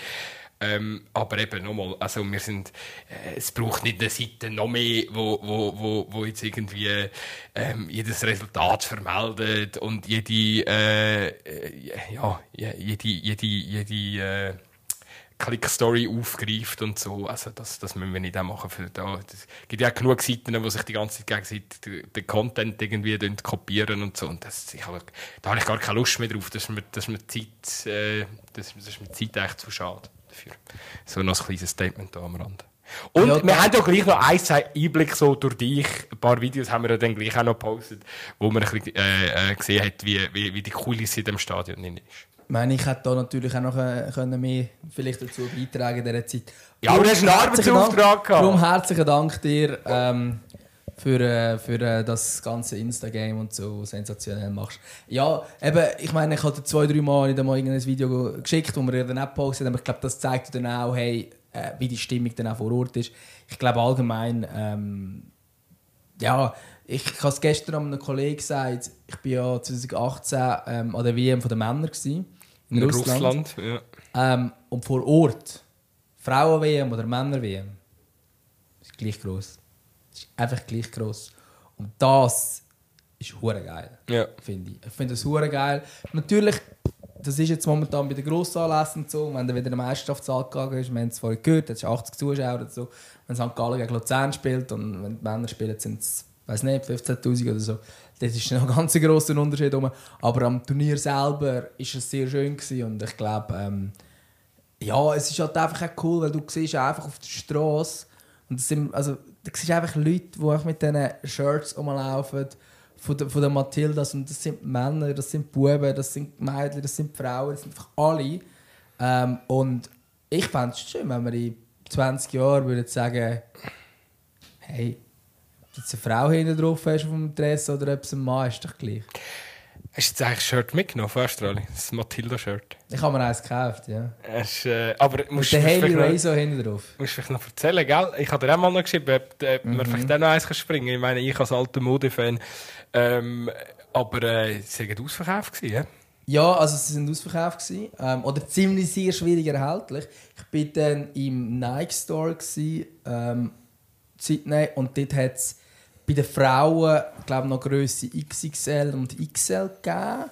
Ähm, aber eben nochmal, also wir sind, äh, es braucht nicht eine Seite noch mehr, wo, wo, wo, wo jetzt irgendwie ähm, jedes Resultat vermeldet und jede, äh, äh ja, jede, jede, jede äh, Click-Story aufgreift und so. Also das, das müssen wir nicht auch machen. Für da. Es gibt ja genug Seiten, die sich die ganze Zeit gegenseitig den Content irgendwie kopieren und so. Und das, ich habe, da habe ich gar keine Lust mehr drauf. Das ist mir, das ist mir Zeit, äh, das, das ist mir Zeit echt zu schade dafür. So noch ein kleines Statement hier am Rand. Und ja, wir haben ja gleich noch einen Einblick so durch dich. Ein paar Videos haben wir ja dann gleich auch noch gepostet, wo man ein bisschen, äh, äh, gesehen hat, wie, wie, wie die Kulisse in dem Stadion ist. Ich meine, ich hätte da natürlich auch noch äh, können mehr vielleicht dazu beitragen in dieser Zeit. Ja, aber du hast einen Arbeitsauftrag gehabt. Darum herzlichen Dank dir ähm, für, äh, für äh, das ganze Insta-Game und so sensationell machst. Ja, eben, ich meine, ich hatte zwei, drei Mal in mal irgendein Video geschickt, wo wir dann auch postet aber ich glaube, das zeigt dann auch, hey, wie die Stimmung dann auch vor Ort ist. Ich glaube allgemein, ähm, ja, ich, ich habe es gestern einem Kollegen gesagt, ich war ja 2018 ähm, an der WM der Männer gewesen, in, in Russland. Russland ja. ähm, und vor Ort, Frauen-WM oder Männer-WM, ist gleich groß. ist einfach gleich groß. Und das ist hure geil, ja. finde ich. Ich finde das hure geil. Natürlich das ist jetzt momentan bei den Grossanlässen so, wenn dann wieder eine Meisterschaftszahl gegangen ist, wir haben es vorhin gehört, es 80 Zuschauer oder so, wenn St. Gallen gegen Luzern spielt und wenn die Männer spielen, sind es, weiß nicht, 15'000 oder so. Das ist noch ein ganz grosser Unterschied. Aber am Turnier selber war es sehr schön und ich glaube, ähm, ja, es ist halt einfach auch cool, weil du siehst einfach auf der Straße und das sind, also, du siehst einfach Leute, die mit diesen Shirts rumlaufen von der, von der Mathildas und das sind Männer, das sind Buben, das sind Mädchen, das sind Frauen, das sind einfach alle. Ähm, und ich fände es schön, wenn wir in 20 Jahren würden sagen, hey, ob jetzt eine Frau hinten drauf hast auf dem Dress oder ob es ein Mann ist, doch gleich. Hast du jetzt eigentlich ein Shirt mitgenommen von Australien? Das Matilda-Shirt. Ich habe mir eins gekauft, ja. Es, äh, aber musst der Haley Razor hinten drauf. Musst du vielleicht noch erzählen, gell? Ich habe dir auch mal noch geschrieben, ob, ob mhm. man vielleicht auch noch eins springen kann. Ich meine, ich als alter Modefan. Ähm, aber äh, sie waren ausverkauft, gewesen, ja? Ja, also sie sind ausverkauft gewesen, ähm, oder ziemlich sehr schwierig erhältlich. Ich war dann im Nike Store gewesen, ähm, Sydney und dort hat es bei den Frauen, glaube noch Größe XXL und XL gegeben.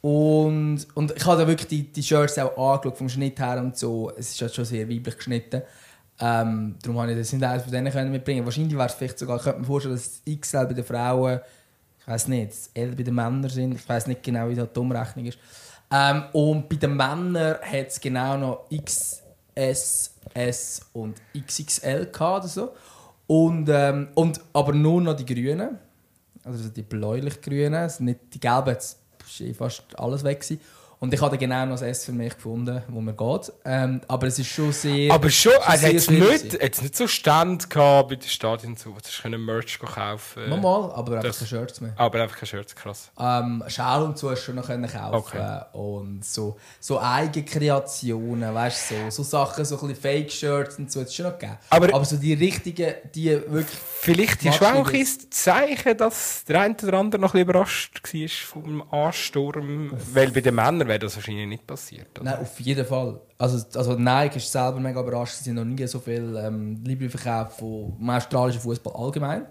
Und, und ich habe da wirklich die, die Shirts auch angeschaut, vom Schnitt her und so. Es ist halt schon sehr weiblich geschnitten. Ähm, darum habe ich das nicht eines von denen können mitbringen. Wahrscheinlich wäre es vielleicht sogar, ich könnte mir vorstellen, dass das XL bei den Frauen, ich weiß nicht, das L bei den Männern sind. Ich weiß nicht genau, wie die Umrechnung ist. Ähm, und bei den Männern hat es genau noch XS, S und XXL gehabt oder so. Und, ähm, und, aber nur noch die Grünen. Also die bläulich-grünen. Nicht die gelben, jetzt war fast alles weg. Gewesen. Und ich habe genau noch das S für mich gefunden, wo man geht. Ähm, aber es ist schon sehr. Aber schon, also jetzt nicht, jetzt nicht so Stand gehabt bei den Stadien so, du können Merch kaufen. Normal, aber einfach keine Shirts mehr. Aber einfach keine Shirts, krass. Ähm, Schal und so hast du schon noch können kaufen okay. und so, so Eigenkreationen, weißt du, so, so Sachen, so ein bisschen Fake-Shirts und so, hat es schon noch gegeben. Aber, aber so die richtigen, die wirklich. Vielleicht ist schon auch ein Zeichen, dass der eine oder andere noch ein bisschen überrascht war vom Ansturm, weil bei den Männern wäre das wahrscheinlich nicht passiert. Oder? Nein, auf jeden Fall. Also, also Nike ist selber mega überrascht. Sie sind noch nie so viel ähm, Liebe verkauft vom australischen Fußball allgemein.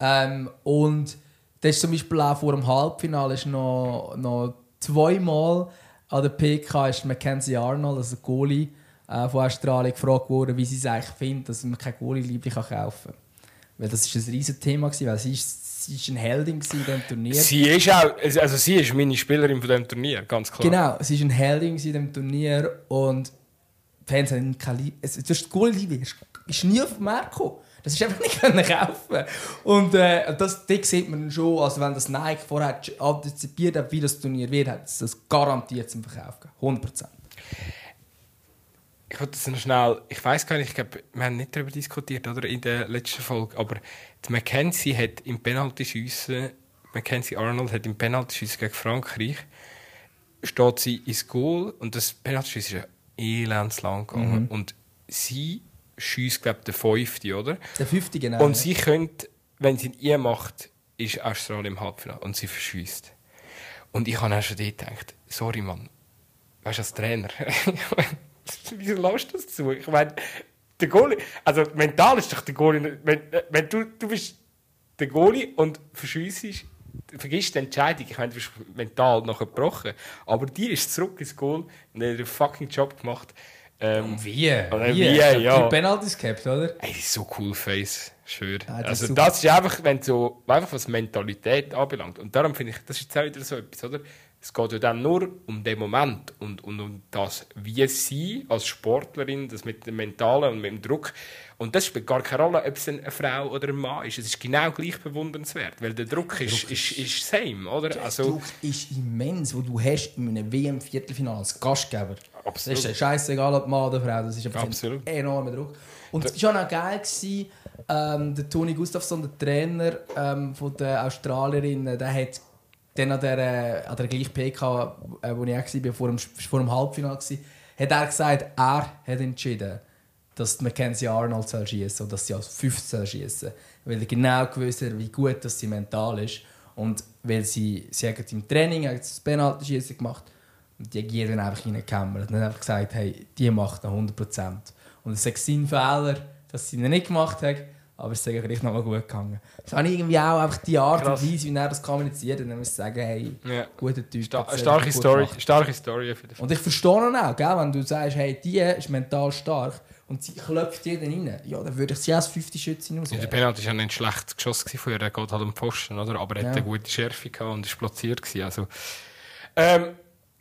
Ähm, und das ist zum Beispiel auch vor dem Halbfinale ist noch, noch zweimal an der PK ist Mackenzie Arnold, also Goalie äh, von Australien, gefragt worden, wie sie es eigentlich findet, dass man keine Goalie-Liebe kaufen kann. Weil das ist ein riesiges Thema weil sie ist sie ist eine Heldin in diesem Turnier. Sie ist auch, also sie ist meine Spielerin von diesem Turnier, ganz klar. Genau, sie ist eine Heldin in diesem Turnier und die Fans haben keine Liebe. Also, das Goal Liebe ist nie auf Marco. Das ist einfach [LAUGHS] nicht können kaufen. Und äh, das, das sieht man schon, also wenn das Nike vorher antizipiert hat, wie das Turnier wird, hat es das garantiert zum Verkauf gegeben. 100%. Ich wollte das noch schnell, ich weiß gar nicht, ich glaube, wir haben nicht darüber diskutiert, oder, in der letzten Folge, aber die Mackenzie hat im Penaltyschiessen, Mackenzie Arnold hat im Penaltyschiessen gegen Frankreich, steht sie ins Goal und das Penaltyschiessen ist ja elends lang gegangen und sie schießt, glaube ich, der Fünfte, oder? Der fünfte, genau. Und sie könnte, wenn sie ihn ihr macht, ist Australien im Halbfinale und sie verschießt. Und ich habe auch schon dort gedacht, sorry Mann, weißt du, als Trainer, [LAUGHS] [LAUGHS] wieso lässt du das zu? Ich meine, der Goalie, also mental ist doch der Goalie, wenn, wenn du, du bist der Goalie und verschiessest, vergisst die Entscheidung, ich meine, du bist mental noch gebrochen, aber die ist zurück ins Goal und hat einen fucking Job gemacht. Ähm, wie? Oder wie? wie, ja. drei Penalties gehabt, oder? Ey, das ist so cool Face, schwöre. Ja, das ist also super. das ist einfach, wenn so, einfach was Mentalität anbelangt. Und darum finde ich, das ist jetzt auch wieder so etwas, oder? Es geht ja dann nur um den Moment und, und um das, wie sie als Sportlerin, das mit dem Mentalen und mit dem Druck. Und das spielt gar keine Rolle, ob es eine Frau oder ein Mann ist. Es ist genau gleich bewundernswert, weil der Druck, ist, ist, ist same, oder? Der Also, Druck ist immens, wo du hast in einem WM-Viertelfinale als Gastgeber. Absolut. Das ist scheißegal, ob Mann oder Frau, das ist einfach Absolut. ein enormer Druck. Und es war auch geil, gewesen, ähm, der Toni Gustafsson, der Trainer ähm, von der Australierin, der hat dann an der, äh, an der gleichen PK, äh, wo ich war, vor dem, vor dem Halbfinale, war, hat er gesagt, er hat entschieden, dass Mackenzie Arnold soll schießen und dass sie als 15 schießen, weil er genau gewusst hat, wie gut dass sie mental ist. Und weil sie sie haben im Training haben das Penalty schießen gemacht und die haben jeden einfach reingekämmert und haben einfach gesagt, hey, die macht noch 100%. Und es ist sein Fehler, dass sie ihn nicht gemacht hat, aber es ist gleich noch mal gut gegangen. Das habe ich irgendwie auch einfach die Art Krass. und Weise, wie er das kommuniziert, und dann muss ich sagen, hey, ja. guter Typ. Sta starke Story, gemacht. starke Story. Und ich verstehe auch, gell? wenn du sagst, hey, die ist mental stark und sie klopft jeden rein, ja, dann würde ich sie als fünfte Schützin Ja, der. Penalty war ja nicht schlecht geschossen von ihr. Er geht halt um den Pfosten, oder? Aber er Ja. hat eine gute Schärfe gehabt und ist platziert gewesen. Also, ähm,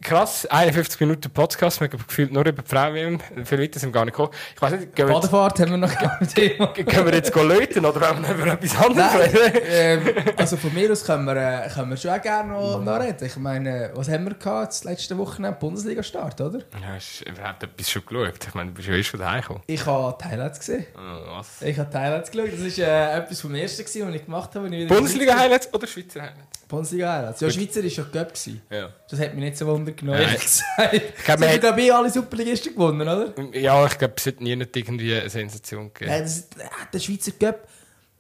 krass, 51 Minuten Podcast. Wir haben gefühlt nur über die Frau WM. Viel weiter sind wir gar nicht gekommen. Ich weiß nicht, gehen wir jetzt, Badefahrt haben wir noch gar nicht Thema. können wir jetzt läuten oder wollen wir über etwas anderes reden? ähm, also von mir aus können wir, äh, können wir schon auch gerne noch, noch reden. Ich meine, was haben wir gehabt letzte Wochenende? Bundesliga-Start, oder? Ja, hast überhaupt etwas schon geschaut? Ich meine, du bist ja von daheim gekommen. Ich habe Highlights gesehen. Oh, was? Ich habe Highlights geschaut. Das war äh, etwas vom Ersten, was ich gemacht habe. Bundesliga-Highlights oder Schweizer Highlights? Bundesliga-Highlights. Ja, Schweizer war ja Göpp. Ja. Das hat mich nicht so wundern genommen, Nein. ehrlich gesagt. Ich glaube, man haben, alle Superligisten gewonnen, oder? ja, ich glaube, es hat nie irgendwie eine Sensation gegeben. Ja, das, der Schweizer Cup.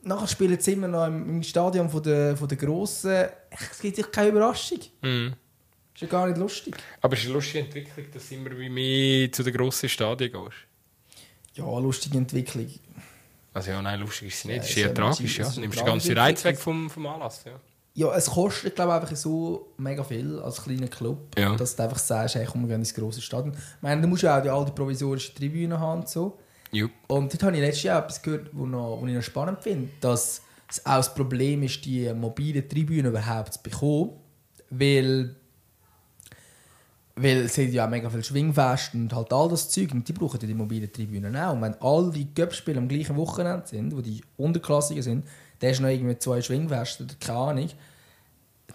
Nachher spielen sie immer noch im, im Stadion von der, von der Grossen. Es gibt sich keine Überraschung. Mhm. Ist ja gar nicht lustig. Aber es ist eine lustige Entwicklung, dass du immer wie mehr zu den grossen Stadien gehst. Ja, lustige Entwicklung. Also ja, nein, lustig ist sie nicht. Ja, das es ist eher tragisch, ja. es Du nimmst den ganzen Reiz weg vom, vom Anlass, ja. Ja, es kostet, glaube ich, einfach so mega viel als kleiner Club, Ja. dass du einfach sagst, hey, komm, wir gehen ins grosse Stadion. Ich meine, du musst ja auch die alte provisorische Tribüne haben und so. Jupp. Und dort habe ich letztes Jahr etwas gehört, was noch, ich noch spannend finde, dass es auch das Problem ist, die mobilen Tribünen überhaupt zu bekommen, weil, weil es hat ja auch mega viel Schwingfest und halt all das Zeug und die brauchen ja die mobilen Tribünen auch. Und wenn all die Cup-Spiele am gleichen Wochenende sind, wo die Unterklassigen sind, dann hast du noch irgendwie zwei Schwingfeste oder keine Ahnung,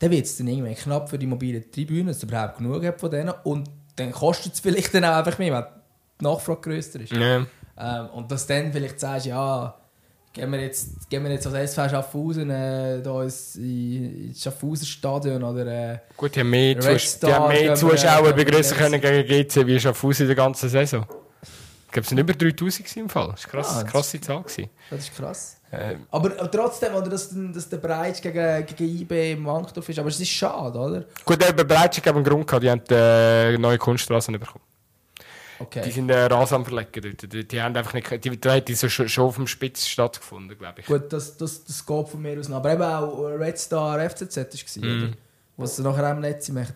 dann wird es dann irgendwann knapp für die mobilen Tribünen, dass es überhaupt genug hat von denen und dann kostet es vielleicht dann auch einfach mehr, weil die Nachfrage grösser ist. Ja. Ähm, und dass dann vielleicht sagst, ja, gehen wir jetzt, gehen wir jetzt als SV Schaffhausen äh, da ins, in- ins Schaffhauser Stadion oder äh, Gut, die haben mehr, Star die haben mehr wir- Zuschauer begrüßen können gegen GC wie Schaffhausen in der ganzen Saison. Ich glaube, es sind über 3000 gewesen im Fall. Das war krass, Ah, das- krasse Zahl. Gewesen. das ist krass. Ähm, Aber, aber trotzdem, oder, dass, dass der Breitsch gegen, gegen IB im Wankdorf ist, aber es ist schade, oder? gut, der Bereitschung haben einen Grund gehabt. Die haben äh, neue Kunststraßen bekommen. Die Okay. sind äh, Rasen am Verlegen dort. Die, die haben einfach nicht... Die, die hätte so schon, auf dem Spitz stattgefunden, glaube ich. Gut, das, das, das geht von mir aus noch. Aber eben auch Red Star FCZ war, oder? Was sie nachher am Netz macht.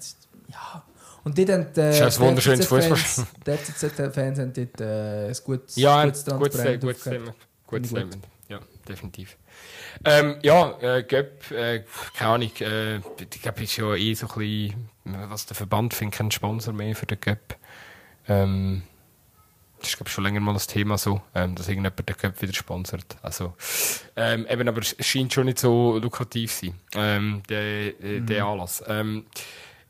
Ja. Und die dann... Äh, ist ein wunderschönes die FCZ-Fans- Fußball. Die FCZ-Fans haben dort äh, ein gutes, Ja, gutes Transparent gutes. Gutes Statement. Ja, definitiv. Ähm, ja, äh, Göpp, äh, keine Ahnung, äh, ich glaube, ist ja eh so ein bisschen, was der Verband findet, kein Sponsor mehr für den Göpp. Ähm, das ist, glaube ich, schon länger mal das Thema so, ähm, dass irgendjemand den Göpp wieder sponsert. Also, ähm, eben, aber es scheint schon nicht so lukrativ zu sein, ähm, der, äh, der Anlass. Ähm,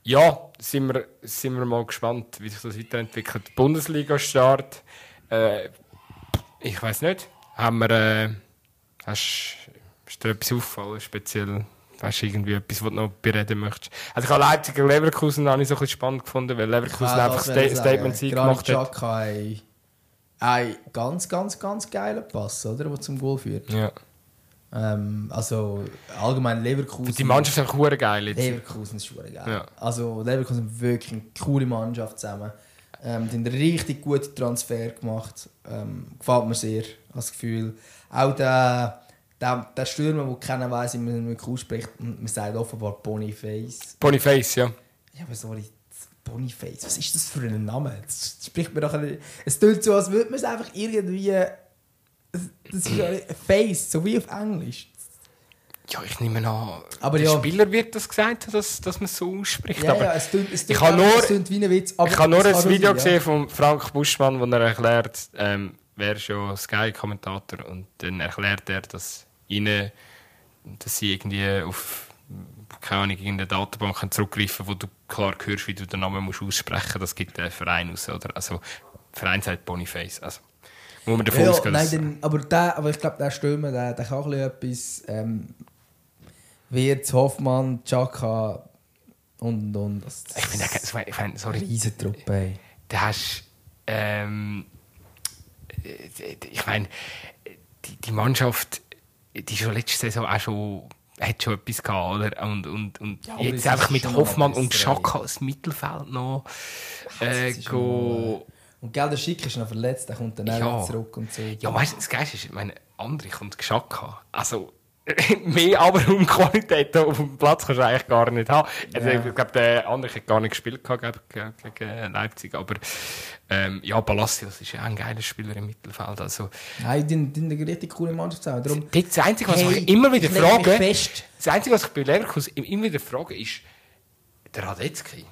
Ja, sind wir, sind wir mal gespannt, wie sich das weiterentwickelt. Bundesliga-Start. Äh, ich weiß nicht. Haben wir. Äh, hast, ist dir etwas auffallen, speziell? Weißt du, irgendwie etwas, was du noch bereden möchtest? Also, ich habe Leipzig und Leverkusen habe ich so ein bisschen spannend gefunden, weil Leverkusen Ja, einfach Sta. Statement-Sieg gemacht hat. Xhaka ein, ganz, ganz, ganz geiler Pass, oder? Der zum Goal führt. Ja. Ähm, also allgemein Leverkusen. Die Mannschaft ist hure geil jetzt. Leverkusen ist schon geil. Ja. Also Leverkusen ist wirklich eine coole Mannschaft zusammen. Ähm, die haben einen richtig guten Transfer gemacht. Ähm, gefällt mir sehr, das Gefühl. Auch der, der, der Stürmer, der keiner weiß, wie man ihn ausspricht, man sagt offenbar Boniface. Boniface, ja. Ja, aber sorry, Boniface, was ist das für ein Name? Das spricht mir doch ein, Es tut so, als würde man es einfach irgendwie. Das ist ja ein Face, so wie auf Englisch. Ja, ich nehme an, Aber der ja. Spieler wird das gesagt, dass, dass man es so ausspricht. Ja, aber ja, es tut, es tut ich habe nur- es wie ein Witz. ich habe nur ein Video gesehen von Frank Buschmann, wo er erklärt, ähm, wer ist ja Sky-Kommentator und dann erklärt er, dass ihnen, dass sie irgendwie auf keine Ahnung, irgendeine Datenbank können zurückgreifen wo du klar hörst, wie du den Namen musst aussprechen musst. Das gibt der Verein raus. Oder? Also, der Verein sagt Boniface. Also, muss man davon Ja, ausgehen, nein, dann, aber, der, aber ich glaube, der Stürmer, der, der kann etwas. Ähm, Wirtz, Hoffmann, Chaka und und. Das, ich finde, ich sorry, Riesentruppe. da hast ähm, äh, ich meine, die, die Mannschaft, die schon letzte Saison auch schon hat schon etwas gehabt, oder? Und, und, und Ja, jetzt einfach mit Hoffmann und Schaka ins Mittelfeld noch äh, go. Und gell, der Schick ist noch verletzt, der kommt dann Ja. zurück und so. Ja, weißt du, das Geilste ist, ich meine, andere kommt Geschaka. Also, [LAUGHS] mehr aber um Qualität auf dem Platz kannst du eigentlich gar nicht haben. Also, Ja. Ich glaube, der andere hat gar nicht gespielt gehabt, gegen, Leipzig. Aber ähm, ja, Palacios ist ja auch ein geiler Spieler im Mittelfeld. Also, Nein, die, die haben eine richtig coole Mannschaft. Darum, das, das Einzige, was Hey, ich immer wieder frage, das Einzige, was ich bei Leverkusen immer wieder frage, ist, der Radetzky.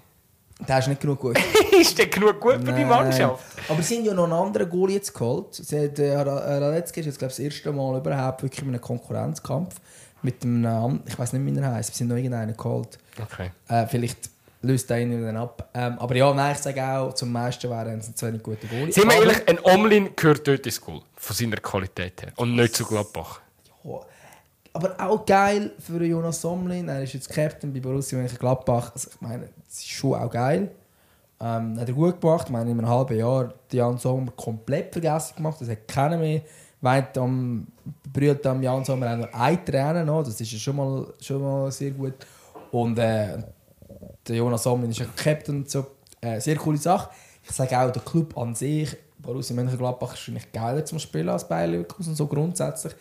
Der ist nicht genug gut. [LAUGHS] ist der genug gut für die. Mannschaft? Aber sie haben ja noch einen anderen Goal jetzt geholt. Sie hat, äh, Ra- Radetzky ist jetzt glaube ich, das erste Mal überhaupt wirklich in einem Konkurrenzkampf mit einem, ich weiß nicht, wie er heißt. Sie haben noch irgendeinen geholt. Okay. Äh, vielleicht löst der ihn dann ab. Ähm, aber ja, nein, ich sage auch, zum meisten wären es zwei gute Goalie. Sind wir ehrlich, ein Omlin gehört dort ins Goal. Von seiner Qualität her. Und nicht zu Gladbach. Ja. Aber auch geil für Jonas Somlin. Er ist jetzt Captain bei Borussia Mönchengladbach. Also ich meine, das ist schon auch geil. Ähm, hat er gut gemacht. Ich meine, in einem halben Jahr die Jan Sommer komplett vergessen gemacht. Das hat keiner mehr. Weint am, brüllt am Jan Sommer auch nur ein Tränen noch. Das ist ja schon mal, schon mal sehr gut. Und äh, der Jonas Somlin ist ein Captain so. Äh, sehr coole Sache. Ich sage auch, der Club an sich, Borussia Mönchengladbach, ist wahrscheinlich geiler zum Spielen als Bayer Leverkusen, so grundsätzlich.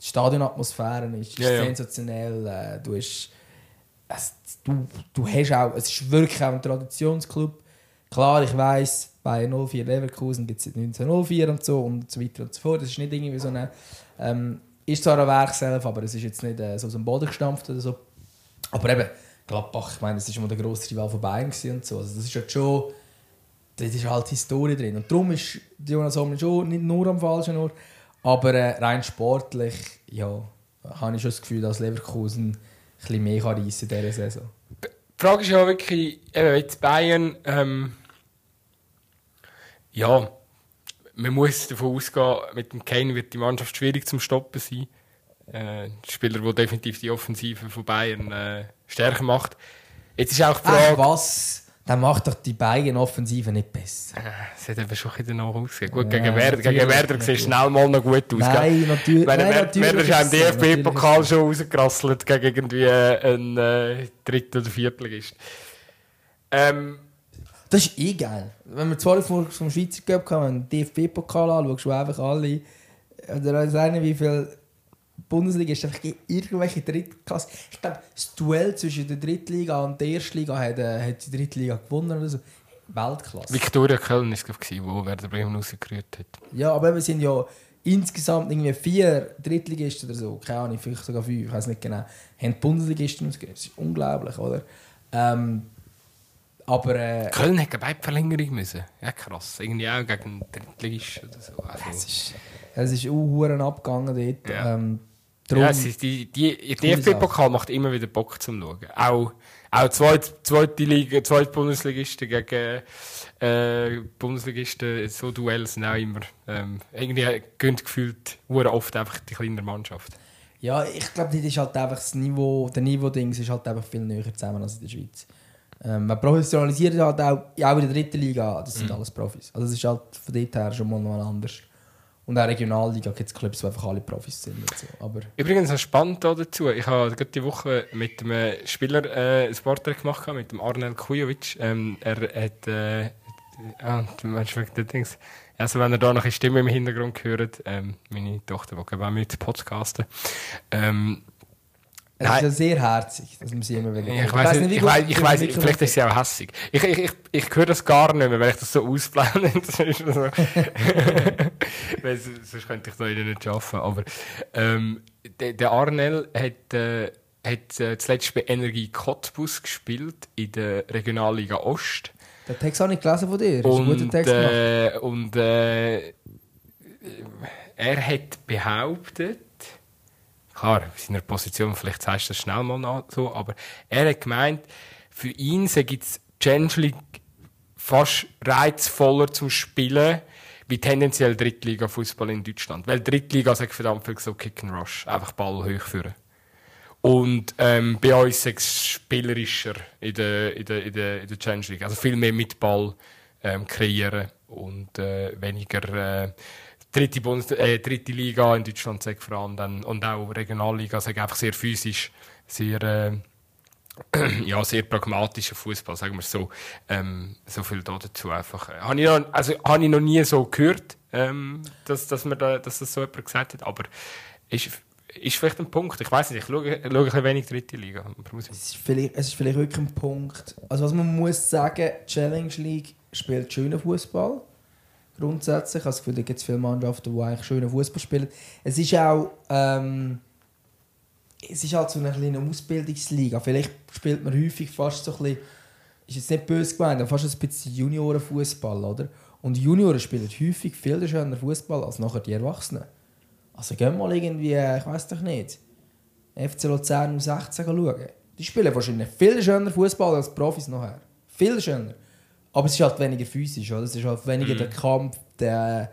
Die Stadionatmosphäre ist Ja, ja. sensationell. Äh, du, hast, es, du, du hast auch, es ist wirklich auch ein Traditionsclub. Klar, ich weiss, bei 04 Leverkusen gibt es seit 1904 und so und so weiter und so fort. Das ist nicht irgendwie so eine. Ähm, ist zwar ein Werk selbst, aber es ist jetzt nicht äh, so aus dem Boden gestampft oder so. Aber eben, Gladbach, ich meine, das war mal der grosse Rival von Bayern und so. Also das ist halt schon. Das ist halt Historie drin. Und darum ist Jonas Omlin schon nicht nur am falschen Ort. Aber äh, rein sportlich, ja, habe ich schon das Gefühl, dass Leverkusen ein bisschen mehr kann reissen in dieser Saison. Die Frage ist ja wirklich, eben jetzt Bayern, ähm, ja, man muss davon ausgehen, mit dem Kane wird die Mannschaft schwierig zum Stoppen sein. Äh, ein Spieler, der definitiv die Offensive von Bayern äh, stärker macht. Jetzt ist auch die Ach Frage, was? Dann macht doch die Bayern-Offensive nicht besser. Äh, es hat eben schon ein bisschen danach ausgesehen. Gut, Ja, gegen Werder, gegen Werder sieht schnell mal noch gut aus. Nein, gell? natürlich- nein, Werder, natürlich ist im DFB-Pokal schon rausgerasselt gegen irgendwie einen äh, Dritt- oder Viertligist. Ähm, Das ist eh geil. Wenn wir zwar vom, vom Schweizer Cup haben, wenn du den DFB-Pokal anschaust, wo einfach alle. Oder weiß nicht, wie viel Bundesliga ist einfach irgendwelche Drittklasse. Ich glaube, das Duell zwischen der Drittliga und der Erstliga hat, äh, hat die Drittliga gewonnen oder so. Weltklasse. Viktoria Köln war es, wo Werder Bremen rausgerührt hat. Ja, aber wir sind ja insgesamt irgendwie vier Drittligisten oder so, keine Ahnung, vielleicht sogar fünf, ich weiß nicht genau, haben die Bundesligisten ausgegeben. Das ist unglaublich, oder? Ähm, aber äh, Köln hätte beide Verlängerung müssen. Ja, krass. Irgendwie auch gegen den Drittligist oder so. Also, es ist, es ist auch abgegangen dort. Ja. Ähm, drum, ja, es ist die, die, der DFB-Pokal macht immer wieder Bock zum Schauen. Auch, auch zweite, zweite Liga, zweite Bundesligisten gegen äh, Bundesligisten, so Duelle sind auch immer ähm, irgendwie gönnt gefühlt oft einfach die kleinere Mannschaft. Ja, ich glaube, das ist halt einfach das Niveau, der Niveau-Dings ist halt einfach viel näher zusammen als in der Schweiz. Ähm, man professionalisiert halt auch, ja, auch in der dritten Liga, das sind mhm. alles Profis. Also das ist halt von dort her schon mal noch anders. Und auch Regionalliga gibt es Clubs, die einfach alle Profis sind. So. Aber Übrigens, noch spannend dazu, ich habe gerade die Woche mit einem Spieler äh, ein Porträt gemacht, mit dem Arnel Kujovic. Ähm, er hat... Äh, ah, du Dings... Also wenn ihr da noch eine Stimme im Hintergrund hört, ähm, meine Tochter, die auch mit podcasten, ähm, es ist ja sehr herzig, dass man sie immer wieder. Ich weiß nicht, ich weiß, ich weiß, vielleicht ist sie auch hässig. Ich, ich, ich, ich höre das gar nicht mehr, weil ich das so ausblende. [LAUGHS] [LAUGHS] so. sonst könnte ich da nicht arbeiten. Aber ähm, der, der Arnel hat, äh, hat äh, zuletzt bei Energie Cottbus gespielt in der Regionalliga Ost. Den Text habe ich gelesen von dir. Ein guter Text äh, und äh, er hat behauptet, klar, in seiner Position, vielleicht sagst du das schnell mal so, aber er hat gemeint, für ihn gibt es Challenge League fast reizvoller zum Spielen wie tendenziell Drittliga-Fußball in Deutschland. Weil Drittliga sagt verdammt viel so Kick and Rush, einfach Ball hochführen. Und ähm, bei uns ist es spielerischer in der, in, der, in, der, in der Challenge League. Also viel mehr mit Ball ähm, kreieren und äh, weniger äh, dritte, Bundes äh, dritte Liga in Deutschland sagt vor allem dann, und auch Regionalliga sagt einfach sehr physisch, sehr äh, [CLEARS THROAT] ja, sehr pragmatischer Fußball, sagen wir so. Ähm, so viel da dazu einfach. Äh, habe ich, noch, also, hab ich noch nie so gehört, ähm, dass, dass, man da, dass das so jemand gesagt hat, aber ist, ist vielleicht ein Punkt. Ich weiß nicht, ich schaue, schaue ein bisschen wenig dritte Liga. Es ist, vielleicht, es ist vielleicht wirklich ein Punkt. Also was man muss sagen, Challenge League spielt schönen Fußball grundsätzlich. Ich habe das Gefühl, da gibt es viele Mannschaften, die eigentlich schönen Fußball spielen. Es ist auch ähm, es ist halt so eine kleine Ausbildungsliga. Vielleicht spielt man häufig fast so ein bisschen, ist jetzt nicht böse gemeint, aber fast ein bisschen Juniorenfußball, oder? Und Junioren spielen häufig viel schöner Fußball als nachher die Erwachsenen. Also gehen mal irgendwie, ich weiß doch nicht, FC Luzern um 16 schauen. Die spielen wahrscheinlich viel schöner Fußball als Profis nachher. Viel schöner. Aber es ist halt weniger physisch, oder? Es ist halt weniger mhm. der Kampf, der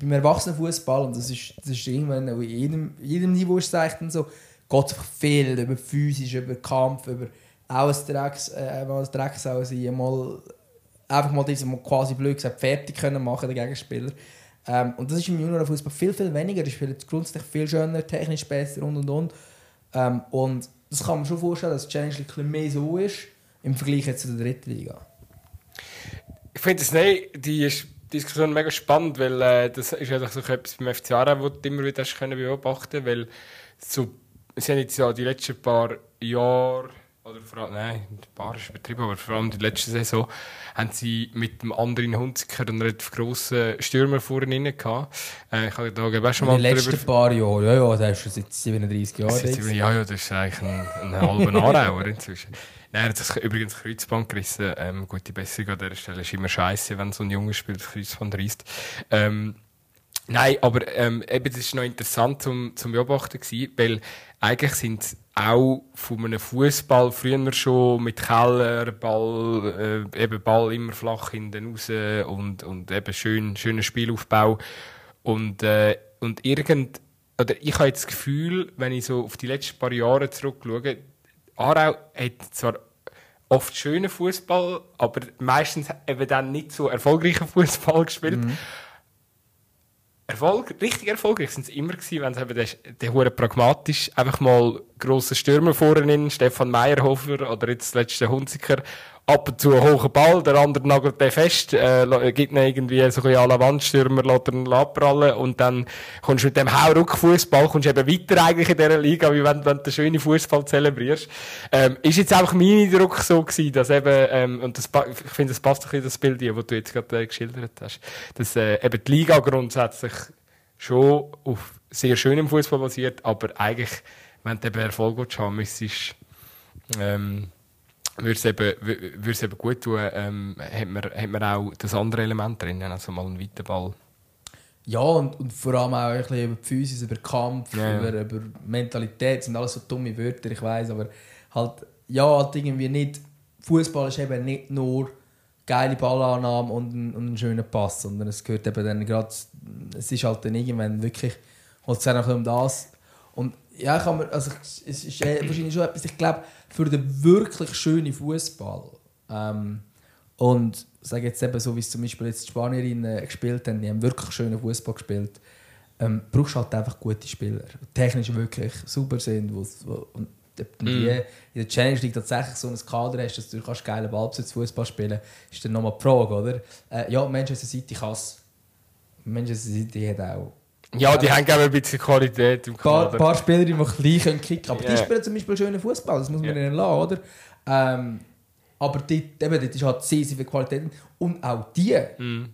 beim Erwachsenenfußball und das ist, das ist irgendwann in jedem, jedem Niveau ist es eigentlich so, geht es viel über physisch, über Kampf, über auch ein Drecks, äh, mal ein Drecksau sein, mal einfach mal diese mal quasi blöd gesagt fertig können machen der Gegenspieler. Ähm, und das ist im Juniorenfußball viel viel weniger. Die spielen grundsätzlich viel schöner, technisch besser und und und. Ähm, und das kann man schon vorstellen, dass die Challenge ein bisschen mehr so ist im Vergleich jetzt zu der dritten Liga. Ich finde es nicht, die Diskussion mega spannend, weil äh, das ist ja so etwas beim FC Aarau, wo du immer wieder hast können beobachten weil so, sie haben jetzt ja die letzten paar Jahre oder vor allem, nein, ein paar ist übertrieben, aber vor allem die letzte Saison haben sie mit dem anderen Hunziker einen relativ grossen Stürmer vorne rein gehabt. Äh, ich habe da auch schon mal In den letzten paar Jahren, ja, ja, das ist schon seit 37 Jahren. Ja, ja, das ist eigentlich ein, ein halber Aarauer inzwischen. [LAUGHS] Nein, das übrigens Kreuzband gerissen. Ähm, gute Besserung an dieser Stelle ist immer scheiße, wenn so ein Junge spielt, das Kreuzband reißt. Ähm, nein, aber ähm, eben, das ist noch interessant zum, zum Beobachten gewesen, weil eigentlich sind auch von einem Fußball früher schon mit Keller, Ball, äh, eben Ball immer flach hinten raus und, und eben schön, schöner Spielaufbau. Und, äh, und irgend, oder ich habe jetzt das Gefühl, wenn ich so auf die letzten paar Jahre zurückschaue, Aarau hat zwar oft schönen Fußball, aber meistens eben dann nicht so erfolgreichen Fußball [LAUGHS] gespielt. Mhm. Erfolg, richtig erfolgreich sind sie immer gewesen, wenn sie eben den, den Huren pragmatisch einfach mal grossen Stürmer vorne Stefan Meyerhofer oder jetzt letzte Hunziker ab und zu einen hohen Ball, der andere nagelt den fest, äh, gibt ihn irgendwie so ein bisschen à la Wandstürmer, lässt ihn abprallen und dann kommst du mit dem Hauruck-Fußball kommst du eben weiter eigentlich in dieser Liga, wie wenn, wenn du den schönen Fußball zelebrierst. Ähm, ist jetzt einfach mein Eindruck so gewesen, dass eben, ähm, und das, ich finde, das passt ein bisschen das Bild, das du jetzt gerade äh, geschildert hast, dass äh, eben die Liga grundsätzlich schon auf sehr schönem Fußball basiert, aber eigentlich, wenn du eben Erfolg haben müsstest, ähm, würde es eben, würde es eben gut tun, ähm, hat, man, hat man auch das andere Element drin, also mal einen weiten Ball. Ja, und, und vor allem auch ein bisschen über die Physis, über Kampf, ja, über, über Mentalität, das sind alles so dumme Wörter, ich weiß, aber halt ja, halt irgendwie nicht. Fußball ist eben nicht nur geile Ballannahme und ein, und ein schöner Pass, sondern es gehört eben dann gerade. Es ist halt dann irgendwann wirklich. Holt es auch um das. Und ja, kann man, also, es ist wahrscheinlich schon etwas, ich glaube, für den wirklich schönen Fußball. Ähm, und sage jetzt eben so, wie es zum Beispiel jetzt die Spanierinnen gespielt haben, die haben wirklich schönen Fußball gespielt. Ähm, brauchst halt einfach gute Spieler, die technisch wirklich super sind. Wo, wo, und ob du Mm. in der Challenge League tatsächlich so ein Kader hast, dass du kannst geile Ballbesitz Fußball spielen ist dann nochmal die Frage, oder? Äh, ja, Manchester City kann es. Manchester City hat auch Ja, die haben ein bisschen Qualität im ein paar, Kader. paar Spieler, die noch klein können kicken Aber Ja. die spielen zum Beispiel schönen Fußball, das muss man Ja. ihnen lassen, oder? Ähm, aber dort, eben, dort ist halt sehr, sehr viel Qualität. Und auch die Mhm.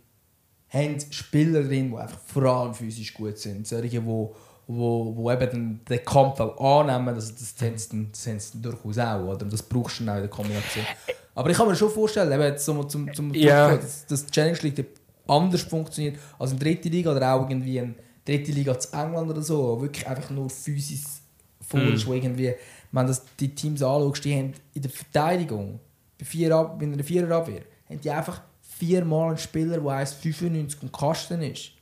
haben Spieler drin, die einfach vor allem physisch gut sind. Solche, die wo, wo, wo eben den, den Kampf auch annehmen, also das, haben sie dann- das haben sie durchaus auch. Oder? Das brauchst du dann auch in der Kombination. Aber ich kann mir schon vorstellen, eben jetzt zum, zum, zum Ja. dass, dass die Challenge League anders funktioniert als in der dritten Liga oder auch irgendwie in der dritten Liga zu England oder so, wo wirklich einfach nur physisch voll ist, wo irgendwie, wenn du die Teams anschaust, die haben in der Verteidigung, bei, vier Ab in einer Viererabwehr, haben die einfach viermal einen Spieler, der 1,95 und Kasten ist.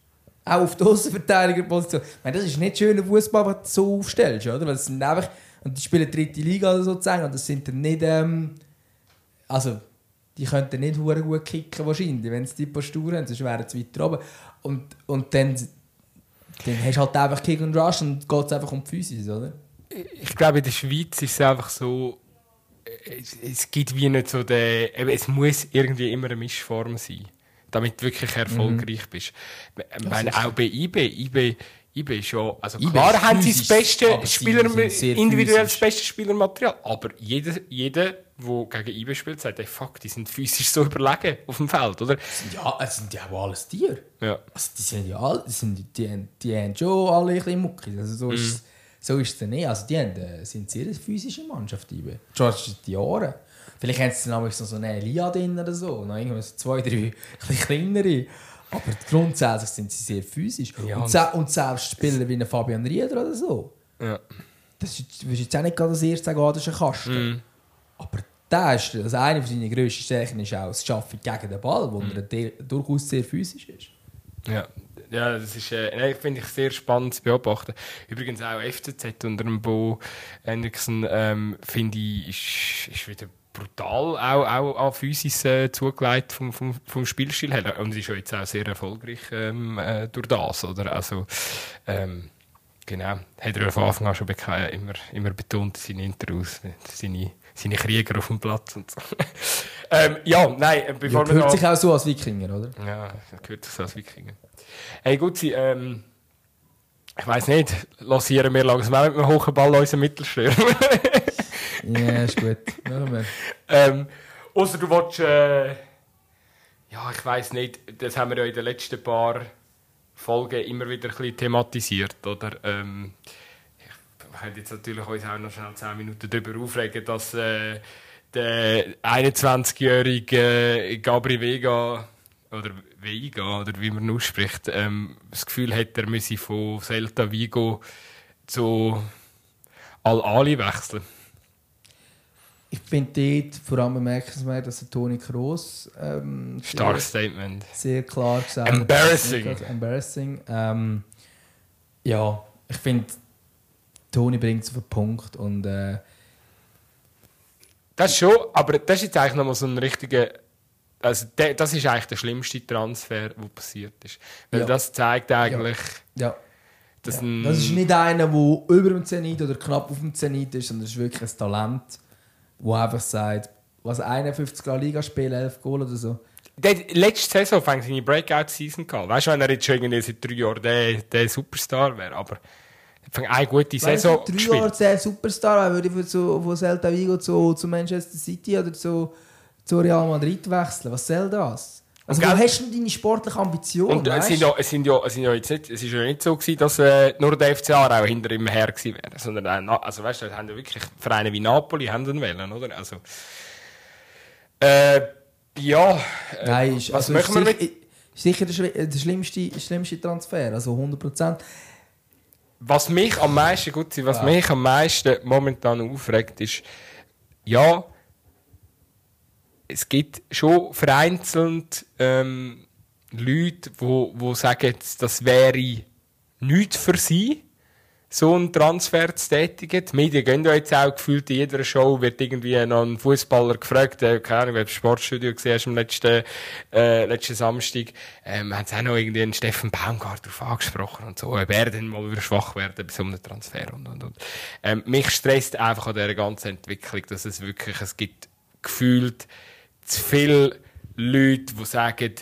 Auch auf der Außenverteidigerposition. Ich meine, das ist nicht schöner Fußball, wenn du so aufstellst, oder? Weil es sind einfach, und die spielen dritte Liga oder so sozusagen, und das sind dann nicht, ähm, also, die könnten nicht hure gut kicken wahrscheinlich, wenn sie die Postur haben, sonst wären sie weiter oben. Und, und dann, dann hast du halt einfach Kick und Rush und geht es einfach um die Physis, oder? ich glaube, in der Schweiz ist es einfach so, es, es gibt wie nicht so den, es muss irgendwie immer eine Mischform sein, damit du wirklich erfolgreich bist. Ich meine, auch bei IB, IB, IB ist ja, also IB klar haben sie das beste Spieler, individuell das beste Spielermaterial, aber jeder, jeder, der gegen IB spielt, sagt, ey, fuck, die sind physisch so überlegen auf dem Feld, oder? Ja, es sind ja auch alles Tiere. Ja. Also die sind ja alle, die, sind, die, haben- die haben schon alle ein bisschen Muckis. Also so, ist, so ist es dann nicht. Also die haben, äh, sind sehr eine physische Mannschaft. Die schon seit Jahren. Vielleicht haben sie dann noch so eine Elia drin oder so. Noch irgendwie so zwei, drei ein bisschen kleinere. Aber grundsätzlich sind sie sehr physisch. Ja, und, se und selbst Spieler wie ein Fabian Rieder oder so. Ja. Das ist, würdest jetzt auch nicht gerade als erstes sagen, oh, das ist ein Kasten. Mhm. Aber der ist, also eine von seinen grössten Stärken ist auch das Schaffen gegen den Ball, wo er de- durchaus sehr physisch ist. Ja, ja das ist, äh, finde ich sehr spannend zu beobachten. Übrigens auch FCZ unter dem Bo Henriksen, ähm, finde ich, ist, ist wieder brutal auch, auch an Physis äh, zugelegt vom, vom, vom Spielstil her. Und ist ja jetzt auch sehr erfolgreich ähm, äh, durch das, oder? Also, ähm, genau. Hat er ja von Anfang an schon immer, immer betont in seinen Interviews, seine, seine Krieger auf dem Platz und so. [LAUGHS] ähm, ja, nein, äh, Ja, bevor wir gehört da- sich auch so als Wikinger, oder? ja, gehört sich so als Wikinger. Hey, gut, sie, ähm, ich weiss nicht, lancieren wir langsam auch mit einem hohen Ball unseren Mittelstürmer. [LAUGHS] Ja, ist gut. Machen wir. [LAUGHS] ähm, Außer du willst, äh, ja, ich weiss nicht, das haben wir ja in den letzten paar Folgen immer wieder ein bisschen thematisiert, oder? Ähm, ich könnte jetzt natürlich uns auch noch schnell 10 Minuten darüber aufregen, dass äh, der 21-jährige Gabri Vega oder Veiga, oder wie man ihn ausspricht, ähm, das Gefühl hat, er müsse von Celta Vigo zu Al-Ali wechseln. Ich finde dort vor allem bemerkenswert, dass der Toni Kroos ähm, Starkes sehr, Statement. sehr klar gesagt hat. Embarrassing. Embarrassing. Ähm, ja, ich finde, Toni bringt es auf den Punkt und äh, Das schon, aber das ist jetzt eigentlich nochmal so ein richtiger. Also, der, das ist eigentlich der schlimmste Transfer, der passiert ist. Weil Ja. das zeigt eigentlich, ja. dass Ja. ein. Das ist nicht einer, der über dem Zenit oder knapp auf dem Zenit ist, sondern es ist wirklich ein Talent, der einfach sagt, was 51 La Liga spielen, 11 Goal oder so. Der letzte Saison fängt seine Breakout-Season gehabt. Weißt du, wenn er jetzt schon irgendwie seit drei Jahren der, der Superstar wäre, aber er eine gute Saison Weißt du, drei gespielt. Jahre der Superstar, würde ich von, von Celta Vigo zu, zu Manchester City oder zu, zu Real Madrid wechseln. Was soll das? Also, gell- hast du denn deine sportliche Ambition? Und äh, es sind ja, es sind ja, es sind ja jetzt nicht, es ist ja nicht so gewesen, dass äh, nur der FCA auch hinter ihm her gewesen wäre, sondern Na- also weißt du, haben ja wirklich Vereine wie Napoli haben ihn wählen, oder? Also, äh, ja, äh, Nein, ist, was also machen wir mit, sicher, der, der schlimmste, schlimmste Transfer, also 100%. was mich am meisten, gut, was Ja. mich am meisten momentan aufregt, ist, ja, es gibt schon vereinzelt ähm, Leute, die wo, sagen, das wäre nichts für sie, so einen Transfer zu tätigen. Die Medien gehen ja jetzt auch gefühlt in jeder Show, wird irgendwie noch ein Fußballer gefragt, äh, keine Ahnung, wer das Sportstudio gesehen hast am letzten, äh, letzten Samstag, ähm, haben sie auch noch irgendwie einen Steffen Baumgart darauf angesprochen und so, ob er dann mal wieder schwach werden bei so einem Transfer und, und, und. Ähm, mich stresst einfach an dieser ganzen Entwicklung, dass es wirklich, es gibt gefühlt zu viele Leute, die sagen,